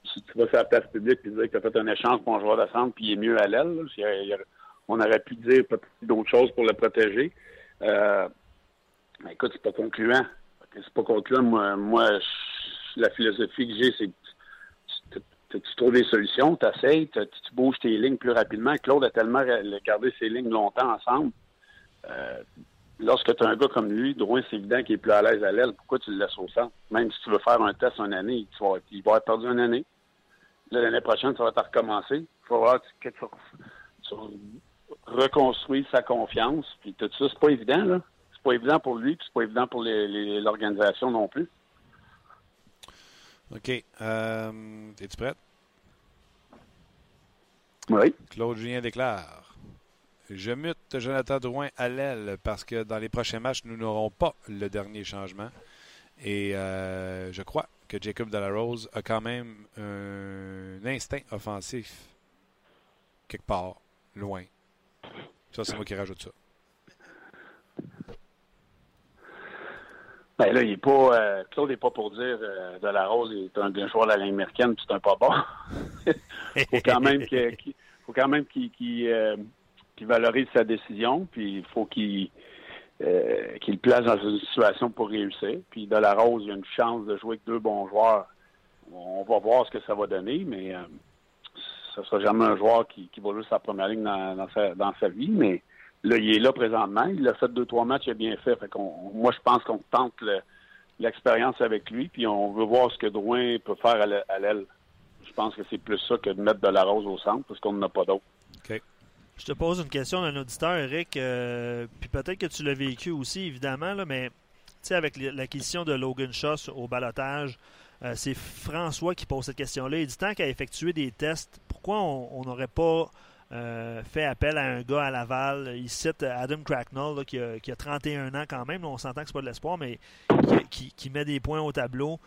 si tu vas faire la place publique et dire que tu as fait un échange pour un joueur de centre puis il est mieux à l'aile, on aurait pu dire d'autres choses pour le protéger. Euh, écoute, c'est pas concluant. C'est pas concluant. Moi, moi la philosophie que j'ai, c'est que tu trouves des solutions, tu essaies, tu bouges tes lignes plus rapidement? Claude a tellement gardé ses lignes longtemps ensemble. Euh, lorsque tu as un gars comme lui, Drouin, c'est évident qu'il est plus à l'aise à l'aile. Pourquoi tu le laisses au centre? Même si tu veux faire un test une année, il va, il perdu une année. L'année prochaine, ça va te recommencer. Il voir que tu, sa confiance. Puis tout ça, c'est pas évident, là. C'est pas évident pour lui, puis c'est pas évident pour l'organisation non plus. OK. Euh, Es-tu prête? Claude Julien déclare. Je mute Jonathan Drouin à l'aile parce que dans les prochains matchs, nous n'aurons pas le dernier changement. Et euh, je crois que Jacob Delarose a quand même un instinct offensif quelque part, loin. Ça, c'est moi qui rajoute ça. Ben là, il est pas. Euh, Claude n'est pas pour dire euh, de la Rose est un, un joueur de la ligne américaine, c'est un pas bon. faut quand même qu'il faut quand même qu'il qu'il valorise sa décision, puis il faut qu'il euh, qu'il place dans une situation pour réussir. Puis de la Rose, il a une chance de jouer avec deux bons joueurs. On va voir ce que ça va donner, mais euh, ce sera jamais un joueur qui, qui va jouer sa première ligne dans, sa, dans sa vie, mais là, il est là présentement. Il a fait deux, trois matchs, il a bien fait. moi, je pense qu'on tente l'expérience avec lui, puis on veut voir ce que Drouin peut faire à l'aile. Je pense que c'est plus ça que de mettre de la rose au centre, parce qu'on n'en a pas d'autre. Je te pose une question d'un auditeur, Eric, euh, puis peut-être que tu l'as vécu aussi, évidemment, là, mais avec l'acquisition de Logan Shaw au balotage, euh, c'est François qui pose cette question-là. Il dit tant qu'à effectuer des tests, pourquoi on n'aurait pas euh, fait appel à un gars à Laval. Il cite Adam Cracknell, qui, a, 31 ans quand même. on s'entend que c'est pas de l'espoir, mais qui, met des points au tableau.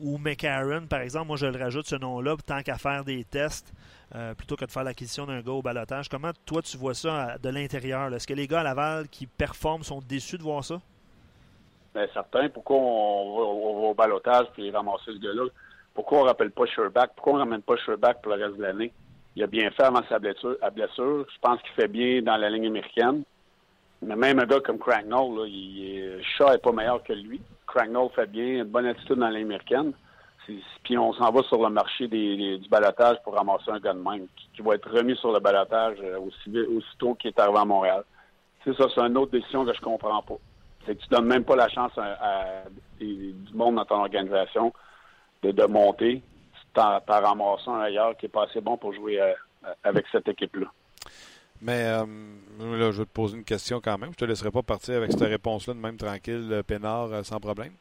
ou McCarron, par exemple, moi je le rajoute ce nom-là, tant qu'à faire des tests. Euh, plutôt que de faire l'acquisition d'un gars au balotage. Comment toi tu vois ça de l'intérieur? Est-ce que les gars à Laval qui performent sont déçus de voir ça? Bien, certains. Pourquoi on va, au balotage puis ramasser ce gars-là? Pourquoi on ne rappelle pas Sherback? Pourquoi on ne ramène pas Sherback pour le reste de l'année? Il a bien fait avant sa blessure. Blessure. Je pense qu'il fait bien dans la ligne américaine. Mais même un gars comme Cranknell, là, il, Shaw n'est pas meilleur que lui. Cranknell fait bien, une bonne attitude dans la ligne américaine. Puis on s'en va sur le marché du balotage pour ramasser un gars de même qui, va être remis sur le balotage euh, aussi, aussitôt qu'il est arrivé à Montréal. C'est ça, c'est une autre décision que je comprends pas. C'est que tu donnes même pas la chance à, du monde dans ton organisation de monter par ramasser un ailleurs qui est pas assez bon pour jouer euh, avec cette équipe-là. Mais euh, là, je vais te poser une question quand même. Je te laisserai pas partir avec cette réponse-là de même tranquille, peinard, sans problème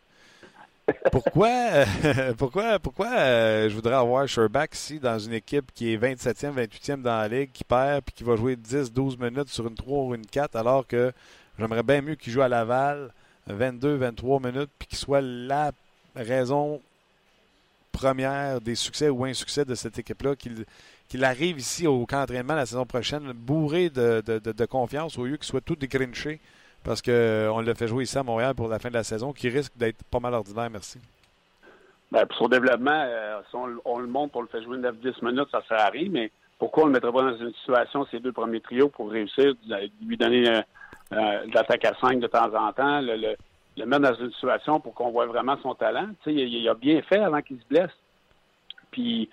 pourquoi, euh, pourquoi, pourquoi euh, je voudrais avoir Sherback ici dans une équipe qui est 27e, 28e dans la ligue, qui perd puis qui va jouer 10-12 minutes sur une 3 ou une 4, alors que j'aimerais bien mieux qu'il joue à Laval 22-23 minutes puis qu'il soit la raison première des succès ou insuccès de cette équipe-là, qu'il arrive ici au camp d'entraînement la saison prochaine bourré de, de confiance au lieu qu'il soit tout dégrinché parce qu'on euh, l'a fait jouer ici à Montréal pour la fin de la saison, qui risque d'être pas mal ordinaire, merci. Bien, pour son développement, euh, si on, le monte, on le fait jouer 9-10 minutes, ça sert à mais pourquoi on ne le mettrait pas dans une situation, ces deux premiers trios, pour réussir, lui donner euh, de l'attaque à 5 de temps en temps, le, mettre dans une situation pour qu'on voit vraiment son talent. Tu sais, il, a bien fait avant qu'il se blesse. Puis,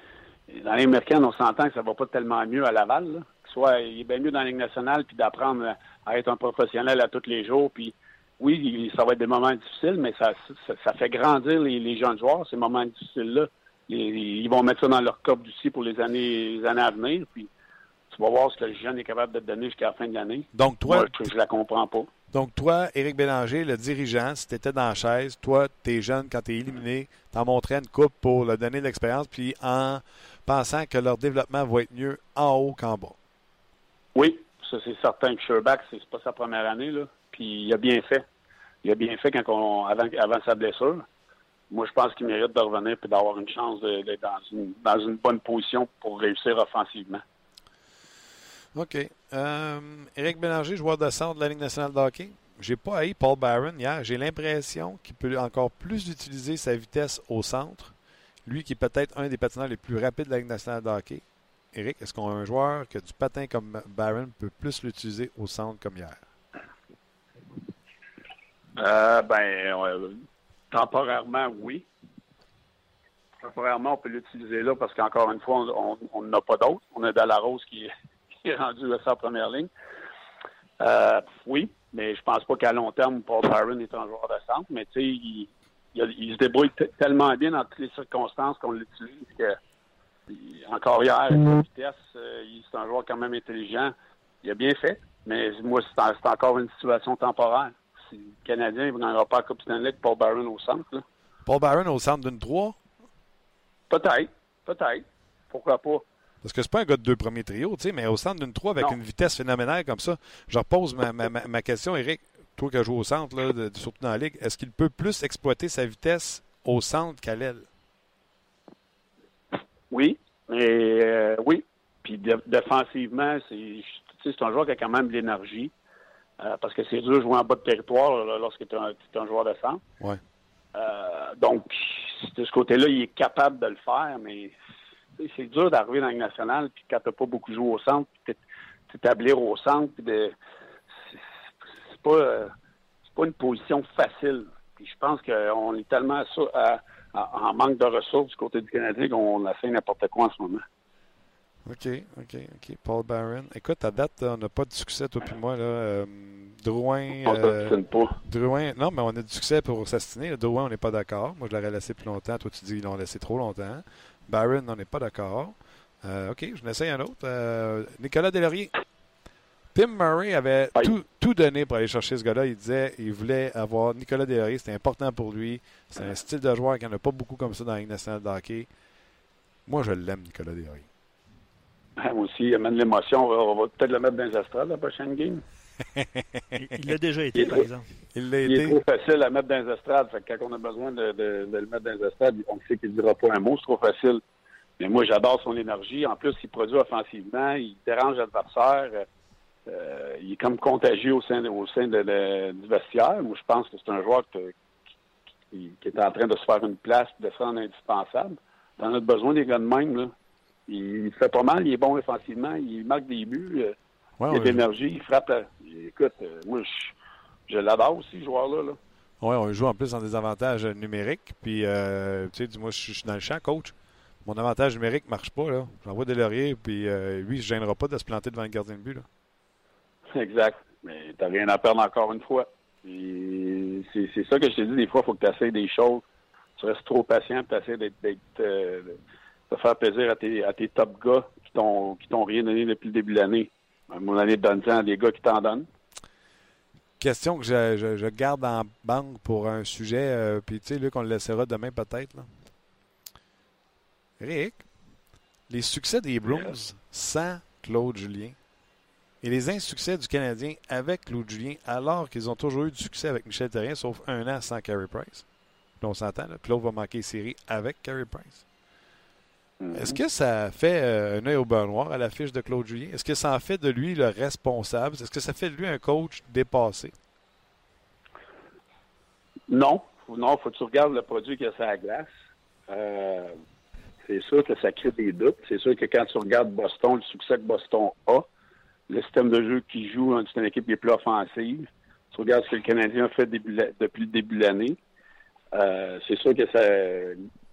dans les américaine, on s'entend que ça va pas tellement mieux à Laval. Soit il est bien mieux dans la Ligue nationale, puis d'apprendre à être un professionnel à tous les jours. Puis oui, ça va être des moments difficiles, mais ça, ça, fait grandir les, jeunes joueurs, ces moments difficiles-là. Ils vont mettre ça dans leur cop d'ici pour les années, les années à venir. Puis tu vas voir ce que le jeune est capable de te donner jusqu'à la fin de l'année. Donc toi, je, je la comprends pas. Donc toi, Éric Bélanger, le dirigeant, si tu étais dans la chaise, toi, tu es jeune, quand tu es éliminé, t'en montrais une coupe pour leur donner de l'expérience, puis en pensant que leur développement va être mieux en haut qu'en bas. Oui, ça, c'est certain que Sherback, c'est pas sa première année, là. Puis il a bien fait. Il a bien fait quand on, avant, avant sa blessure. Moi, je pense qu'il mérite de revenir et d'avoir une chance d'être dans une, dans une bonne position pour réussir offensivement. OK. Euh, Éric Bélanger, joueur de centre de la Ligue nationale de hockey. J'ai pas haï Paul Byron hier. J'ai l'impression qu'il peut encore plus utiliser sa vitesse au centre. Lui qui est peut-être un des patineurs les plus rapides de la Ligue nationale de hockey. Eric, est-ce qu'on a un joueur que du patin comme Barron peut plus l'utiliser au centre comme hier? Euh, ben, temporairement, oui. Temporairement, on peut l'utiliser là parce qu'encore une fois, on n'a pas d'autre. On a Dalarose qui, qui est rendu à sa première ligne. Euh, oui, mais je pense pas qu'à long terme, Paul Byron est un joueur de centre, mais tu sais, il, il, se débrouille tellement bien dans toutes les circonstances qu'on l'utilise que encore hier, avec la vitesse, euh, c'est un joueur quand même intelligent. Il a bien fait, mais moi, c'est encore une situation temporaire. Si le Canadien ne gagnera pas la Coupe Stanley Paul Barron au centre. Là. Paul Barron au centre d'une 3? Peut-être. Peut-être. Pourquoi pas? Parce que c'est pas un gars de deux premiers trios, tu sais, mais au centre d'une 3 avec une vitesse phénoménale comme ça. Je repose ma, ma, ma question, Eric. Toi qui as joué au centre, là, surtout dans la Ligue, est-ce qu'il peut plus exploiter sa vitesse au centre qu'à l'aile? Oui, mais euh, oui. Puis défensivement, c'est un joueur qui a quand même de l'énergie. Euh, parce que c'est dur de jouer en bas de territoire lorsque tu es, un joueur de centre. Ouais. Euh, donc, de ce côté-là, il est capable de le faire, mais c'est dur d'arriver dans le national, puis quand tu n'as pas beaucoup joué au centre, tu s'établir au centre. De, c'est pas, euh, c'est pas une position facile. Puis je pense qu'on est tellement en manque de ressources du côté du Canadien qu'on a fait n'importe quoi en ce moment. OK, OK, OK. Paul Barron. Écoute, à date, on n'a pas de succès, toi puis moi. Là. Euh, Drouin. Euh, pas. Drouin. Non, mais on a du succès pour s'astiner. Drouin, on n'est pas d'accord. Moi, je l'aurais laissé plus longtemps. Toi, tu dis qu'ils l'ont laissé trop longtemps. Barron, on n'est pas d'accord. Euh, OK, je n'essaye un autre. Euh, Nicolas Delaurier. Tim Murray avait tout, tout, donné pour aller chercher ce gars-là. Il disait qu'il voulait avoir Nicolas Delaurier. C'était important pour lui. C'est un style de joueur qu'il n'y en a pas beaucoup comme ça dans la Ligue nationale de hockey. Moi, je l'aime, Nicolas Delaurier. Ah, moi aussi, il amène l'émotion. On va, peut-être le mettre dans les astrales la prochaine game. Il l'a déjà été, par exemple. Il, l'a été. est trop facile à mettre dans les estrades. quand on a besoin de, de, le mettre dans les estrades, on sait qu'il ne dira pas un mot. C'est trop facile. Mais moi, j'adore son énergie. En plus, il produit offensivement. Il dérange l'adversaire. Euh, il est comme contagieux au sein, au sein de, du vestiaire. Moi, je pense que c'est un joueur qui, est en train de se faire une place, de se rendre indispensable. On a besoin des gars de même. Là. Il, fait pas mal, il est bon offensivement, il marque des buts, euh, il a de l'énergie, il frappe. écoute, euh, moi, je, l'adore aussi, ce joueur-là. Là. Oui, on joue en plus en désavantage numérique. Puis, tu sais, dis-moi, je suis dans le champ, coach mon avantage numérique ne marche pas. Là. J'envoie des lauriers, puis euh, lui, il ne se gênera pas de se planter devant le gardien de but. Là. Exact. Mais tu n'as rien à perdre encore une fois. C'est ça que je t'ai dit, des fois, il faut que tu essaies des choses. Tu restes trop patient, tu essaies d'être, euh, de faire plaisir à tes, à tes top gars qui t'ont rien donné depuis le début de l'année. Mon de donne à des gars qui t'en donnent. Question que je, je, garde en banque pour un sujet, euh, puis tu sais, Luc, on le laissera demain peut-être. Rick, les succès des Blues sans Claude Julien et les insuccès du Canadien avec Claude Julien, alors qu'ils ont toujours eu du succès avec Michel Terrien, sauf un an sans Carey Price. Puis on s'entend, Claude va manquer série avec Carey Price. Mm-hmm. Est-ce que ça fait euh, un œil au beurre noir à la fiche de Claude Julien? Est-ce que ça en fait de lui le responsable? Est-ce que ça fait de lui un coach dépassé? Non. Non, faut que tu regardes le produit qu'il y a sur la glace. Euh, c'est sûr que ça crée des doutes. C'est sûr que quand tu regardes Boston, le succès que Boston a, le système de jeu qui joue, c'est une équipe qui est plus offensive. Tu regardes ce que le Canadien a fait depuis le début de l'année. Euh, c'est sûr que ça,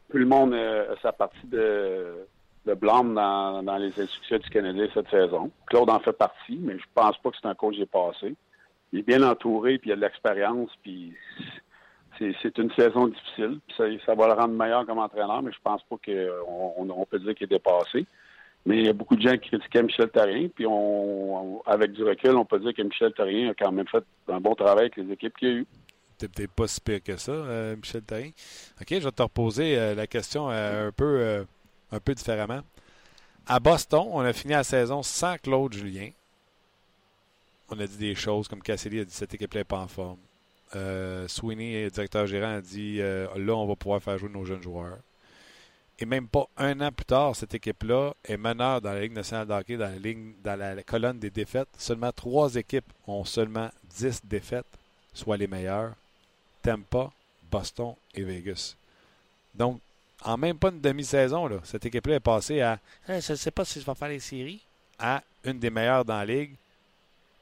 tout le monde a sa partie de, de blâme dans, les succès du Canadien cette saison. Claude en fait partie, mais je pense pas que c'est un coach qui est passé. Il est bien entouré, puis il a de l'expérience, puis c'est une saison difficile. Ça, va le rendre meilleur comme entraîneur, mais je pense pas qu'on on, peut dire qu'il est dépassé. Mais il y a beaucoup de gens qui critiquaient Michel Therrien, puis on, avec du recul, on peut dire que Michel Therrien a quand même fait un bon travail avec les équipes qu'il a eu. Peut-être pas si pire que ça, euh, Michel Therrien. OK, je vais te reposer euh, la question euh, un, peu, un peu différemment. À Boston, on a fini la saison sans Claude Julien. On a dit des choses comme Cassidy a dit cette équipe n'est pas en forme. Sweeney, directeur gérant, a dit là, on va pouvoir faire jouer nos jeunes joueurs. Et même pas un an plus tard, cette équipe-là est meneur dans la Ligue nationale de dans la, dans la colonne des défaites. Seulement trois équipes ont seulement dix défaites, soit les meilleures Tampa, Boston et Vegas. Donc, en même pas une demi-saison, cette équipe-là est passée à hein, je ne sais pas si je vais faire les séries à une des meilleures dans la Ligue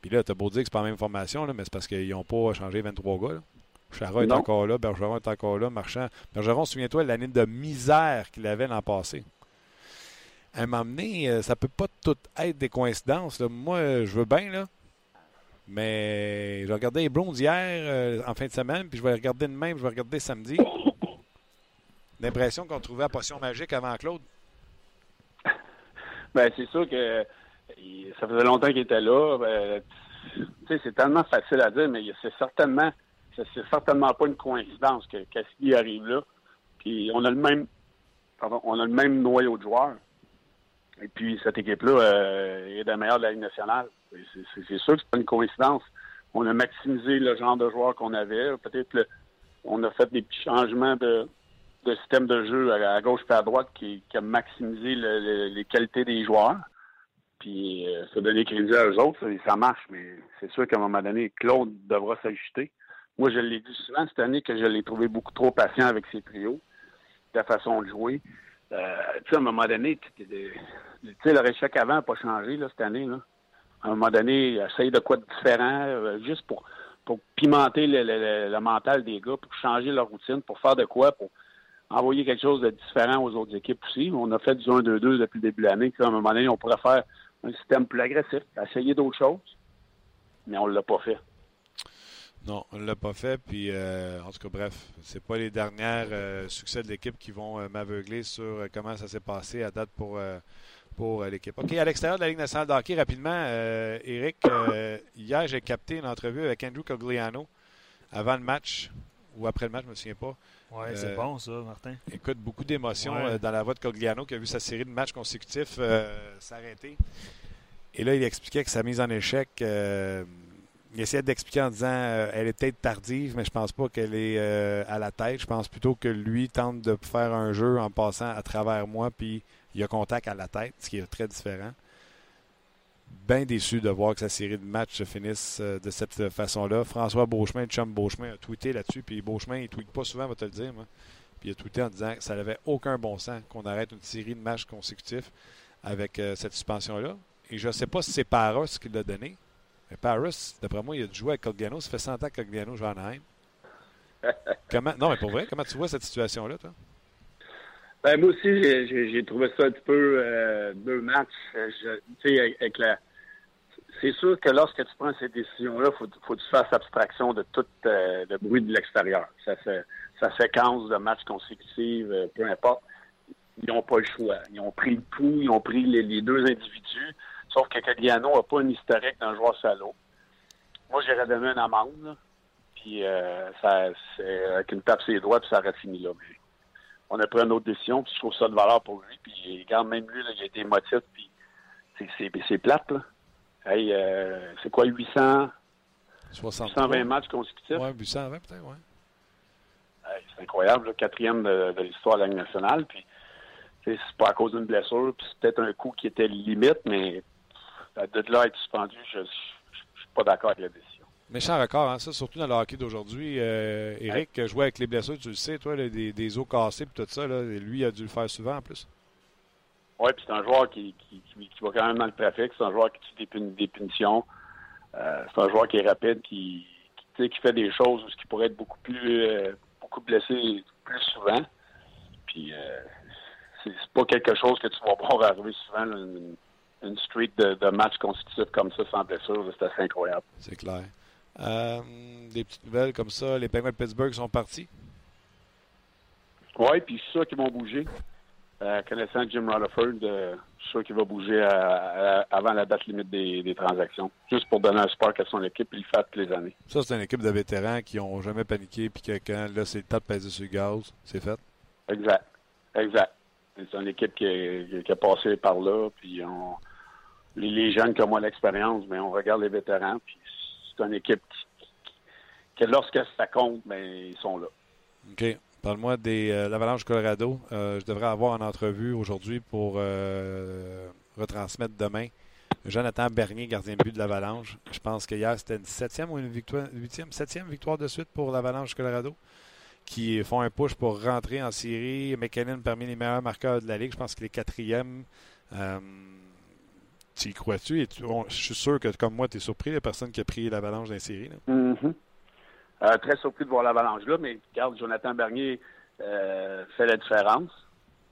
puis là, t'as beau dire que c'est pas la même formation, là, mais c'est parce qu'ils n'ont pas changé 23 gars. Là. est encore là, Bergeron est encore là, Marchand. Bergeron, souviens-toi l'année de misère qu'il avait l'an passé. À un moment donné, euh, ça peut pas tout être des coïncidences. Moi, je veux bien, là. Mais je regardais les Browns hier, euh, en fin de semaine, puis je vais regarder demain, puis je vais regarder samedi. L'impression qu'on trouvait la potion magique avant Claude. Ben, c'est sûr que ça faisait longtemps qu'il était là. Ben, c'est tellement facile à dire, mais c'est certainement certainement pas une coïncidence que Cassidy arrive là. Puis on a le même on a le même noyau de joueurs. Et puis cette équipe-là euh, est la meilleure de la Ligue nationale. C'est sûr que c'est pas une coïncidence. On a maximisé le genre de joueurs qu'on avait. Peut-être on a fait des petits changements de, système de jeu à, gauche et à droite qui, a maximisé les qualités des joueurs. Puis euh, se donner crédit à eux autres, ça, marche, mais c'est sûr qu'à un moment donné, Claude devra s'ajuster. Moi, je l'ai dit souvent cette année que je l'ai trouvé beaucoup trop patient avec ses trios, ta façon de jouer. Euh, tu sais, à un moment donné, tu sais, le réchec avant n'a pas changé là, cette année. Là. À un moment donné, essayer de quoi de différent, euh, juste pour, pour pimenter le, le- mental des gars, pour changer leur routine, pour faire de quoi, pour envoyer quelque chose de différent aux autres équipes aussi. On a fait du 1-2-2 depuis le début de l'année. À un moment donné, on pourrait faire un système plus agressif, essayer d'autres choses, mais on ne l'a pas fait. Non, on ne l'a pas fait. Puis, euh, en tout cas, bref, c'est pas les derniers euh, succès de l'équipe qui vont m'aveugler sur comment ça s'est passé à date pour, pour euh, l'équipe. OK, à l'extérieur de la Ligue nationale de hockey, rapidement, euh, Eric, euh, hier, j'ai capté une entrevue avec Andrew Cogliano avant le match ou après le match, je me souviens pas. Ouais, c'est Euh, bon ça, Martin. Écoute, beaucoup d'émotions Ouais. euh, dans la voix de Cogliano qui a vu sa série de matchs consécutifs euh, s'arrêter. Et là, il expliquait que sa mise en échec, euh, il essayait d'expliquer en disant euh, elle est peut-être tardive, mais je pense pas qu'elle est euh, à la tête. Je pense plutôt que lui tente de faire un jeu en passant à travers moi, puis il a contact à la tête, ce qui est très différent. Bien déçu de voir que sa série de matchs se finisse euh, de cette façon-là. François Beauchemin, chum Beauchemin, a tweeté là-dessus, puis Beauchemin, il tweet pas souvent, va te le dire, moi. Puis il a tweeté en disant que ça n'avait aucun bon sens qu'on arrête une série de matchs consécutifs avec euh, cette suspension-là. Et je ne sais pas si c'est Paris qui l'a donné. Mais Paris, d'après moi, il a jouer avec Cogliano. Ça fait 100 ans que Cogliano joue à Anaheim. comment, non, mais pour vrai, comment tu vois cette situation-là, toi? Ben, moi aussi, j'ai- trouvé ça un petit peu euh, deux matchs. Euh. C'est sûr que lorsque tu prends ces décisions-là, faut, faut que tu fasses abstraction de tout euh, le bruit de l'extérieur. Ça fait sa séquence de matchs consécutifs, euh, peu importe. Ils n'ont pas le choix. Ils ont pris le pouls, ils ont pris les, deux individus. Sauf que Cagliano n'a pas un historique d'un joueur salaud. Moi, j'aurais donné une amende. Puis ça, avec une tape sur les doigts, puis ça aurait fini là. Mais on a pris une autre décision, puis je trouve ça de valeur pour lui. Puis regarde, même lui, là, il a été émotif, puis c'est, c'est, c'est plate, là. Hey, euh, c'est quoi, 800, 63. 820 matchs consécutifs? Ouais, 820 peut-être. Hey, c'est incroyable, là, quatrième de, de l'histoire de la Ligue nationale. Puis, c'est pas à cause d'une blessure, puis c'est peut-être un coup qui était limite, mais de là à être suspendu, je, je, je suis pas d'accord avec la décision. Méchant record, hein, ça, surtout dans le hockey d'aujourd'hui. Euh, Eric, jouer avec les blessures, tu le sais, toi, là, des, des os cassés et tout ça, là, lui, il a dû le faire souvent en plus. Oui, puis c'est un joueur qui, qui, qui, qui va quand même dans le trafic. C'est un joueur qui tue des, pun- des punitions. Euh, c'est un joueur qui est rapide, qui, qui, fait des choses qui pourrait être beaucoup plus euh, beaucoup blessé plus souvent. Puis euh, c'est pas quelque chose que tu vas voir arriver souvent, là, une, une streak de, de matchs constitutifs comme ça sans blessure. C'est assez incroyable. C'est clair. Euh, des petites nouvelles comme ça, les Penguins de Pittsburgh sont partis. Oui, puis sûr qu'ils vont bouger. Euh, connaissant Jim Rutherford, euh, je suis sûr qu'il va bouger à- à- avant la date limite des, des transactions. Juste pour donner un spark à son équipe, il le fait toutes les années. Ça, c'est une équipe de vétérans qui n'ont jamais paniqué, puis que quand là, c'est le temps de peser sur le gaz, c'est fait. Exact. Exact. C'est une équipe qui, est- qui a passé par là, puis on, les, les jeunes qui ont moins d'expérience, mais on regarde les vétérans, puis c'est une équipe qui, qui- que lorsque ça compte, ben, ils sont là. OK. Parle-moi des euh, l'Avalanche Colorado. Euh, je devrais avoir une entrevue aujourd'hui pour euh, retransmettre demain. Jonathan Bernier, gardien de but de l'Avalanche. Je pense qu'hier, c'était une septième ou une victoire, huitième, septième victoire de suite pour l'Avalanche Colorado, qui font un push pour rentrer en série. McKinnon parmi les meilleurs marqueurs de la Ligue. Je pense qu'il est quatrième. Euh, tu y crois-tu? Je suis sûr que, comme moi, tu es surpris, la personne qui a pris l'Avalanche dans les séries. là. Mhm. Euh, très surpris de voir l'avalanche là, mais regarde, Jonathan Bernier euh, fait la différence.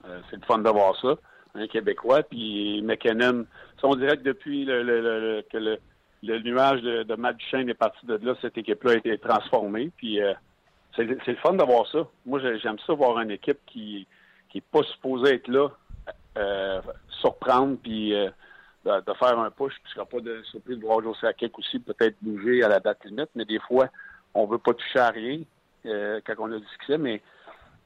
Euh, c'est le fun de voir ça. Un Québécois, puis McKinnon. On dirait que depuis le, le- le- que le, le nuage de, de Matt est parti de là, cette équipe-là a été transformée. Puis euh, c'est le fun de voir ça. Moi, j'ai- j'aime ça voir une équipe qui qui est pas supposée être là, euh, surprendre, puis euh, de, de faire un push. Puis je serais pas de, surpris de voir José Akek aussi peut-être bouger à la date limite, mais des fois, on veut pas toucher à rien euh, quand on a du succès, mais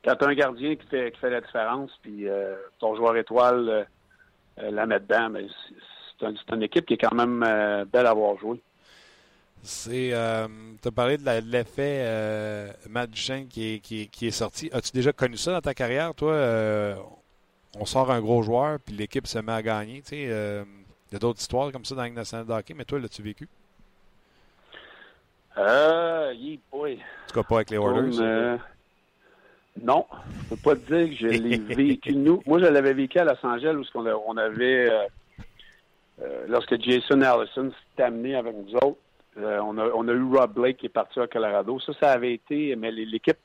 quand tu as un gardien qui fait, qui fait la différence, puis euh, ton joueur étoile euh, la met dedans, mais c'est c'est un- c'est une équipe qui est quand même belle à avoir joué. C'est. tu as parlé de l'effet euh, Matt Duchesne qui est, qui, qui est sorti. As-tu déjà connu ça dans ta carrière, toi? On sort un gros joueur, puis l'équipe se met à gagner. Il y a d'autres histoires comme ça dans la nationale de hockey, mais toi, l'as-tu vécu? Euh, yeah, boy. En tout cas, pas avec les Oilers. Euh, non, je peux pas te dire que je l'ai vécu. Nous, moi, je l'avais vécu à Los Angeles où on avait euh, euh, lorsque Jason Allison s'est amené avec nous autres, on, a, on a eu Rob Blake qui est parti à Colorado. Ça, ça avait été, mais l'équipe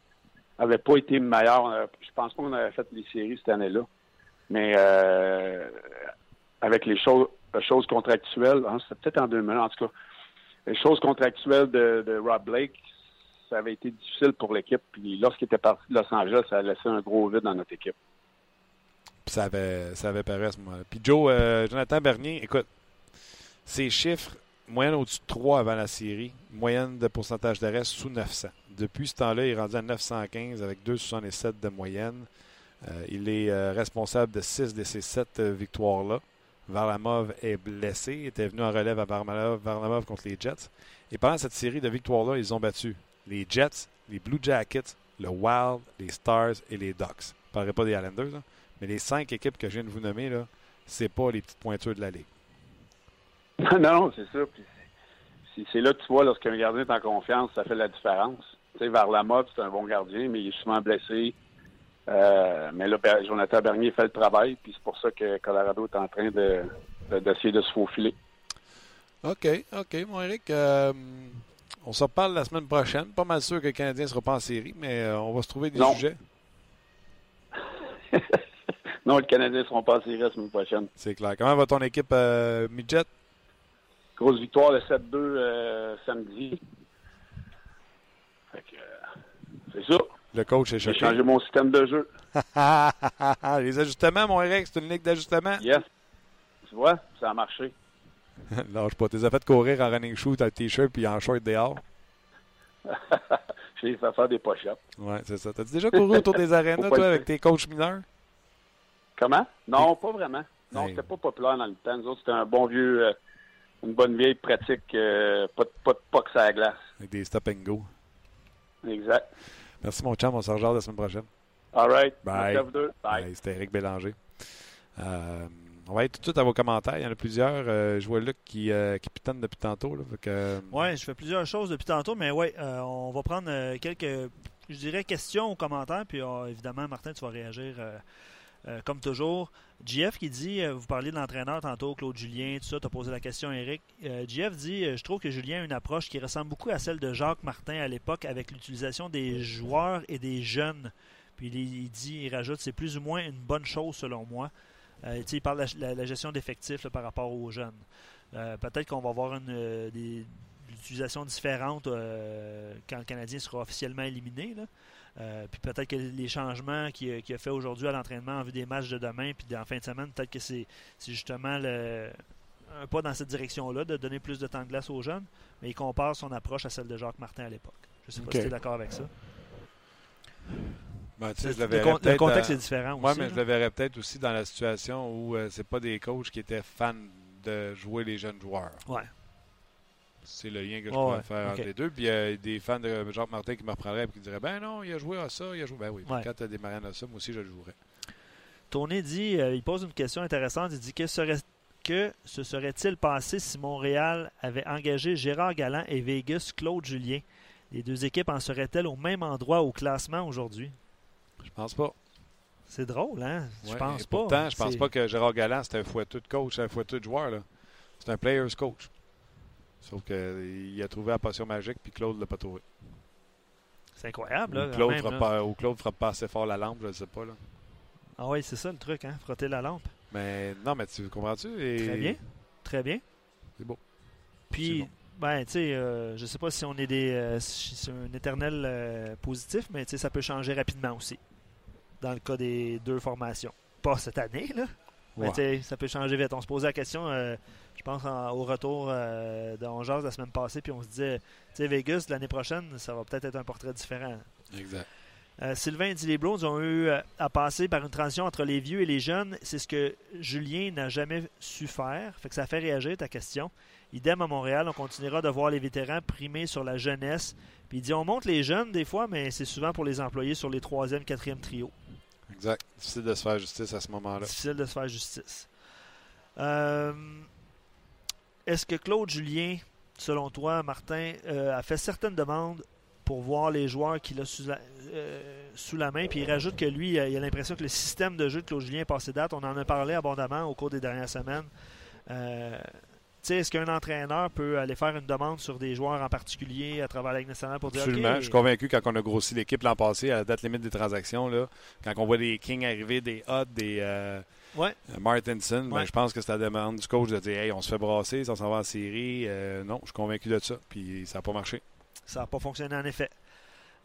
avait pas été meilleure. A- je pense pas qu'on avait fait les séries cette année-là. Mais euh, avec les choses, les choses contractuelles, hein, c'était peut-être en 2000 en tout cas, les choses contractuelles de, Rob Blake, ça avait été difficile pour l'équipe. Puis lorsqu'il était parti de Los Angeles, ça a laissé un gros vide dans notre équipe. Puis ça avait, paru à ce moment-là. Puis Joe, euh, Jonathan Bernier, écoute, ses chiffres, moyenne au-dessus de 3 avant la série, moyenne de pourcentage d'arrêt sous 900. Depuis ce temps-là, il est rendu à 915 avec 2,67 de moyenne. Euh, il est euh, responsable de 6 de ces 7 euh, victoires-là. Varlamov est blessé, il était venu en relève à Varlamov, contre les Jets. Et pendant cette série de victoires-là, ils ont battu les Jets, les Blue Jackets, le Wild, les Stars et les Ducks. Je ne parlerai pas des Islanders, mais les cinq équipes que je viens de vous nommer, là, c'est pas les petites pointures de la Ligue. non, c'est ça. C'est là que tu vois, lorsqu'un gardien est en confiance, ça fait la différence. Tu sais, Varlamov, c'est un bon gardien, mais il est souvent blessé. Euh, mais là, Jonathan Bernier fait le travail, puis c'est pour ça que Colorado est en train de de- d'essayer de, se faufiler. OK, OK, mon Eric. euh, on s'en reparle la semaine prochaine. Pas mal sûr que le Canadien ne sera pas en série, mais euh, on va se trouver des Non. sujets. non, les Canadiens ne seront pas en série la semaine prochaine. C'est clair. Comment va ton équipe euh, Midget? Grosse victoire le 7-2 euh, samedi. C'est ça. Le coach est J'ai choqué. changé mon système de jeu. Les ajustements, mon Eric, c'est une ligue d'ajustement. Yes. Tu vois, ça a marché. Lâche pas. Tu les as fait courir en running shoot, en t-shirt puis en short dehors. J'ai fait faire des push-ups. Ouais, c'est ça. T'as-tu déjà couru autour des arénas, toi, avec tes coachs mineurs? Comment? Non, pas vraiment. Non, Hey. c'était pas populaire dans le temps. Nous autres, c'était un bon vieux, euh, une bonne vieille pratique, euh, pas, de- pas de sur la glace. Avec des stop and go. Exact. Merci, mon chum. On se rejoint la semaine prochaine. All right. Bye. Merci à vous deux. Bye. C'était Eric Bélanger. Euh, on va aller tout de suite à vos commentaires. Il y en a plusieurs. Euh, je vois Luc qui, euh, qui pitonne depuis tantôt. Que, euh, Ouais, je fais plusieurs choses depuis tantôt, mais ouais, euh, on va prendre quelques, je dirais, questions ou commentaires, puis évidemment, Martin, tu vas réagir euh, euh, comme toujours. JF qui dit, euh, vous parliez de l'entraîneur tantôt, Claude Julien, tout ça, tu as posé la question, Eric. Euh, JF dit, euh, je trouve que Julien a une approche qui ressemble beaucoup à celle de Jacques Martin à l'époque avec l'utilisation des joueurs et des jeunes. Puis il, dit, il rajoute, c'est plus ou moins une bonne chose selon moi. Euh, il parle de la, gestion d'effectifs par rapport aux jeunes. Peut-être qu'on va avoir une, des, l'utilisation différente quand le Canadien sera officiellement éliminé. Euh, puis peut-être que les changements qu'il a, fait aujourd'hui à l'entraînement en vue des matchs de demain puis en fin de semaine, peut-être que c'est justement le- un pas dans cette direction-là, de donner plus de temps de glace aux jeunes, mais il compare son approche à celle de Jacques Martin à l'époque. Je ne sais pas si tu es d'accord avec ça. ben, tu sais, je le, le verrais con- le peut-être, contexte est différent Ouais, aussi. mais là. je le verrais peut-être aussi dans la situation où euh, c'est pas des coachs qui étaient fans de jouer les jeunes joueurs. Ouais. C'est le lien que je pourrais ouais, faire entre les deux. Puis il y a des fans de Jacques Martin qui me reprendraient et qui diraient Ben non, il a joué à ça, il a joué. Ben oui, Ouais. quand tu as démarré à ça, moi aussi je le jouerais. Tony dit, euh, il pose une question intéressante. Il dit que serait que se serait-il passé si Montréal avait engagé Gérard Galland et Vegas Claude Julien? Les deux équipes en seraient-elles au même endroit au classement aujourd'hui? Je pense pas. C'est drôle, hein? Je Ouais, pense pas. Pourtant, je pense pas que Gérard Galland, c'est un fouetteux de coach, un fouetteux de joueur. là. C'est un player's coach. Sauf qu'il a trouvé la potion magique, puis Claude l'a pas trouvé. C'est incroyable, Ou là. quand Claude, même, là. pas, ou Claude fera pas assez fort la lampe, je ne sais pas. Là. Ah oui, c'est ça le truc, hein Frotter la lampe. Mais non, mais tu comprends-tu? Et- Très bien. Très bien. C'est beau. Puis, bon. ben, tu sais, euh, je sais pas si on est des, euh, si un éternel euh, positif, mais tu sais, ça peut changer rapidement aussi. Dans le cas des deux formations. Pas cette année, là. Mais tu sais, ça peut changer vite. On se posait la question, euh, je pense, en- au retour euh, de On Jase la semaine passée, puis on se disait, tu sais, Vegas, l'année prochaine, ça va peut-être être un portrait différent. Exact. Euh, Sylvain dit les Browns ont eu euh, à passer par une transition entre les vieux et les jeunes. C'est ce que Julien n'a jamais su faire. Fait que ça fait réagir ta question. Idem à Montréal, on continuera de voir les vétérans primer sur la jeunesse. Puis il dit on monte les jeunes des fois, mais c'est souvent pour les employer sur les troisième, quatrième trio. Exact. Difficile de se faire justice à ce moment-là. Difficile de se faire justice. Euh, Est-ce que Claude Julien, selon toi, Martin, euh, a fait certaines demandes pour voir les joueurs qu'il a sous la, euh, main? Puis il rajoute que lui, il a il a l'impression que le système de jeu de Claude Julien est passé date. On en a parlé abondamment au cours des dernières semaines. Euh, est-ce qu'un entraîneur peut aller faire une demande sur des joueurs en particulier à travers la Ligue nationale pour dire Absolument. Je suis convaincu quand on a grossi l'équipe l'an passé à la date limite des transactions, là, quand on voit des Kings arriver, des Hot, des euh, Ouais. euh, Martinson, ben, Ouais. je pense que c'est la demande du coach de dire Hey, on se fait brasser, on s'en va en série. Euh, non, je suis convaincu de ça. Puis ça n'a pas marché. Ça n'a pas fonctionné en effet.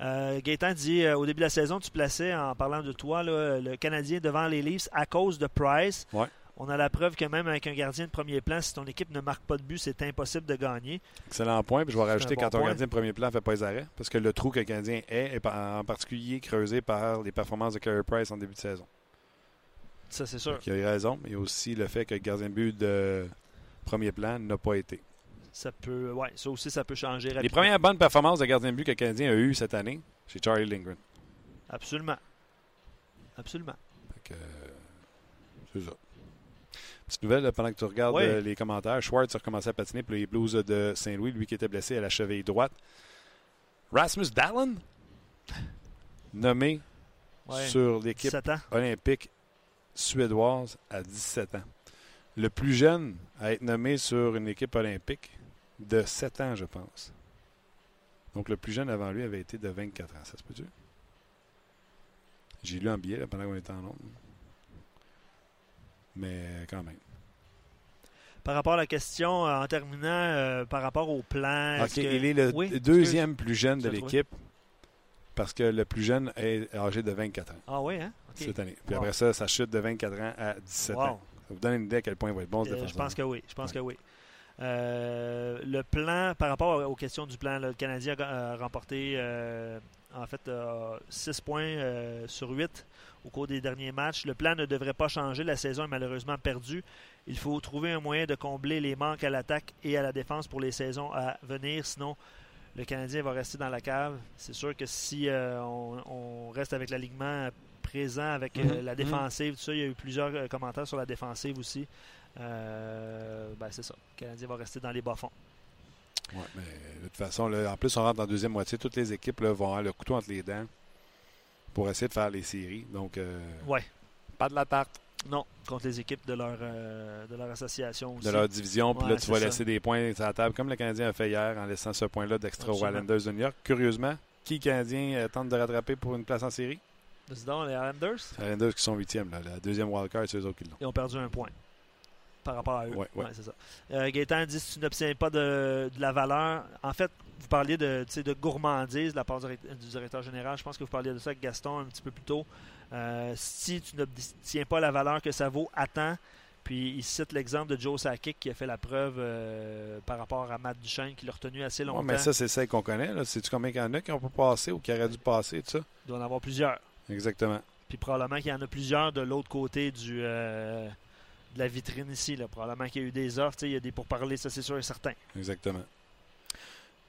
Euh, Gaétan dit euh, au début de la saison, tu plaçais, en parlant de toi, là, le Canadien devant les Leafs à cause de Price. Ouais. On a la preuve que même avec un gardien de premier plan, si ton équipe ne marque pas de but, c'est impossible de gagner. Excellent point. Puis je vais rajouter bon quand ton point. gardien de premier plan ne fait pas les arrêts. Parce que le trou que le Canadien est est en particulier creusé par les performances de Carey Price en début de saison. Ça, c'est sûr. Donc, il a raison, mais aussi le fait que le gardien de but de premier plan n'a pas été. Ça peut, ouais, ça aussi, ça peut changer rapidement. Les premières bonnes performances de gardien de but que le Canadien a eues cette année, c'est Charlie Lindgren. Absolument. Absolument. Fait que, euh, c'est ça. Petite nouvelle, pendant que tu regardes Oui. euh, les commentaires, Schwartz a recommencé à patiner pour les Blues de Saint-Louis, lui qui était blessé à la cheville droite. Rasmus Dallin, nommé Ouais. sur l'équipe 17 ans. olympique suédoise à 17 ans. Le plus jeune à être nommé sur une équipe olympique de 7 ans, je pense. Donc le plus jeune avant lui avait été de 24 ans. Ça se peut-tu? J'ai lu en billet là, pendant qu'on était en nombre. Mais quand même. Par rapport à la question, euh, en terminant, euh, par rapport au plan. OK, est-ce que- il est le Oui, deuxième plus jeune de l'équipe parce que le plus jeune est âgé de 24 ans Ah oui, hein? Cette année. Puis Wow. après ça, ça chute de 24 ans à 17 Wow. ans. Ça vous donne une idée à quel point il va être bon ce Euh, je pense que oui. Je pense Ouais. que oui. Euh, le plan, par rapport aux questions du plan, là, le Canadien a, remporté euh, en fait 6 points euh, sur 8 au cours des derniers matchs. Le plan ne devrait pas changer. La saison est malheureusement perdue. Il faut trouver un moyen de combler les manques à l'attaque et à la défense pour les saisons à venir. Sinon, le Canadien va rester dans la cave. C'est sûr que si euh, on, on reste avec l'alignement présent, avec euh, Mhm, la mhm. défensive, tout ça, il y a eu plusieurs euh, commentaires sur la défensive aussi. Euh, ben, c'est ça. Le Canadien va rester dans les bas-fonds. Ouais, mais de toute façon, là, en plus, on rentre dans la deuxième moitié. Toutes les équipes là, vont avoir le couteau entre les dents pour essayer de faire les séries. Donc, euh, Ouais. pas de la tarte Non, contre les équipes de leur, euh, de leur association aussi. de leur division. Puis Ouais, là, tu vas ça. laisser des points sur la table, comme le Canadien a fait hier en laissant ce point-là d'extra aux. Islanders de New York. Curieusement, qui Canadien euh, tente de rattraper pour une place en série? Dis donc, les Islanders, les Islanders qui sont huitièmes. Là. La deuxième wildcard, c'est eux autres qui l'ont. ils ont perdu un point par rapport à eux. Ouais, ouais. c'est ça. Euh, Gaétan dit si tu n'obtiens pas de, de la valeur. En fait, vous parliez de, gourmandise de la part du, direct- du directeur général. Je pense que vous parliez de ça avec Gaston un petit peu plus tôt. Euh, si tu n'obtiens pas la valeur que ça vaut, attends. Puis il cite l'exemple de Joe Sakic qui a fait la preuve euh, par rapport à Matt Duchesne qui l'a retenu assez longtemps. Ouais, mais ça, c'est celle qu'on connaît. Sais-tu combien il y en a qui n'ont pas passé ou qui auraient dû passer, tout ça? Il doit en avoir plusieurs. Exactement. Puis probablement qu'il y en a plusieurs de l'autre côté du, euh, de la vitrine ici. Là. Probablement qu'il y a eu des offres. tu sais, Il y a des pourparlers, ça c'est sûr et certain. Exactement.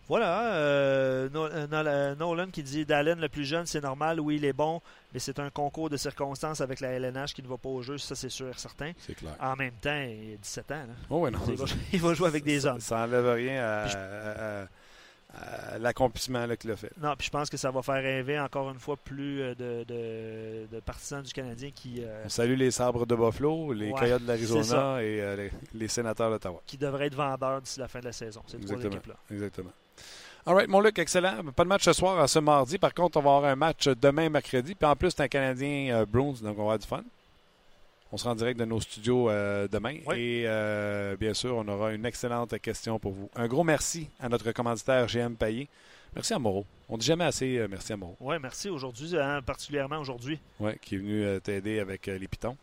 Voilà. euh, euh, euh, Nolan qui dit Dallin, le plus jeune, c'est normal. Oui, il est bon. Mais c'est un concours de circonstances avec la LNH qui ne va pas au jeu. Ça c'est sûr et certain. C'est clair. En même temps, il a 17 ans. là. Oh, ouais, non. Il, va, il va jouer avec des hommes. Ça n'enlève rien à, Puis je- à- à- à l'accomplissement qu'il a fait. Non, puis je pense que ça va faire rêver encore une fois plus de, de- de partisans du Canadien qui, euh, On salue les sabres de Buffalo, les Ouais, Coyotes de l'Arizona et euh, les, les sénateurs d'Ottawa. qui devraient être vendeurs d'ici la fin de la saison. Ces trois équipes-là. Exactement. All right, mon Luc, excellent. Pas de match ce soir, ce mardi. Par contre, on va avoir un match demain, mercredi. Puis en plus, c'est un Canadien euh, Bruins, donc on va avoir du fun. On sera en direct de nos studios euh, demain. Oui. Et euh, bien sûr, on aura une excellente question pour vous. Un gros merci à notre commanditaire GM Payet. Merci à Moreau. On ne dit jamais assez euh, merci à Moreau. Oui, merci aujourd'hui, hein, particulièrement aujourd'hui. Ouais, qui est venu t'aider avec les pitons.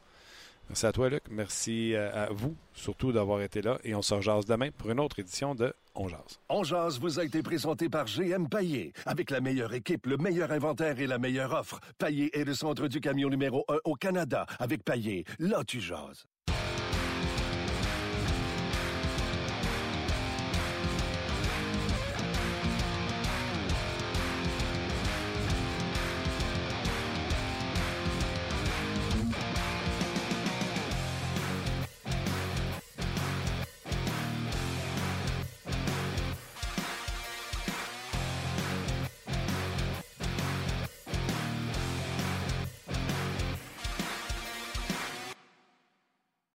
Merci à toi, Luc. Merci euh, à vous, surtout d'avoir été là. Et on se rejase demain pour une autre édition de On Jase. On jase vous a été présenté par GM Paillé. Avec la meilleure équipe, le meilleur inventaire et la meilleure offre. Paillé est le centre du camion numéro 1 au Canada. Avec Paillé, là tu jases.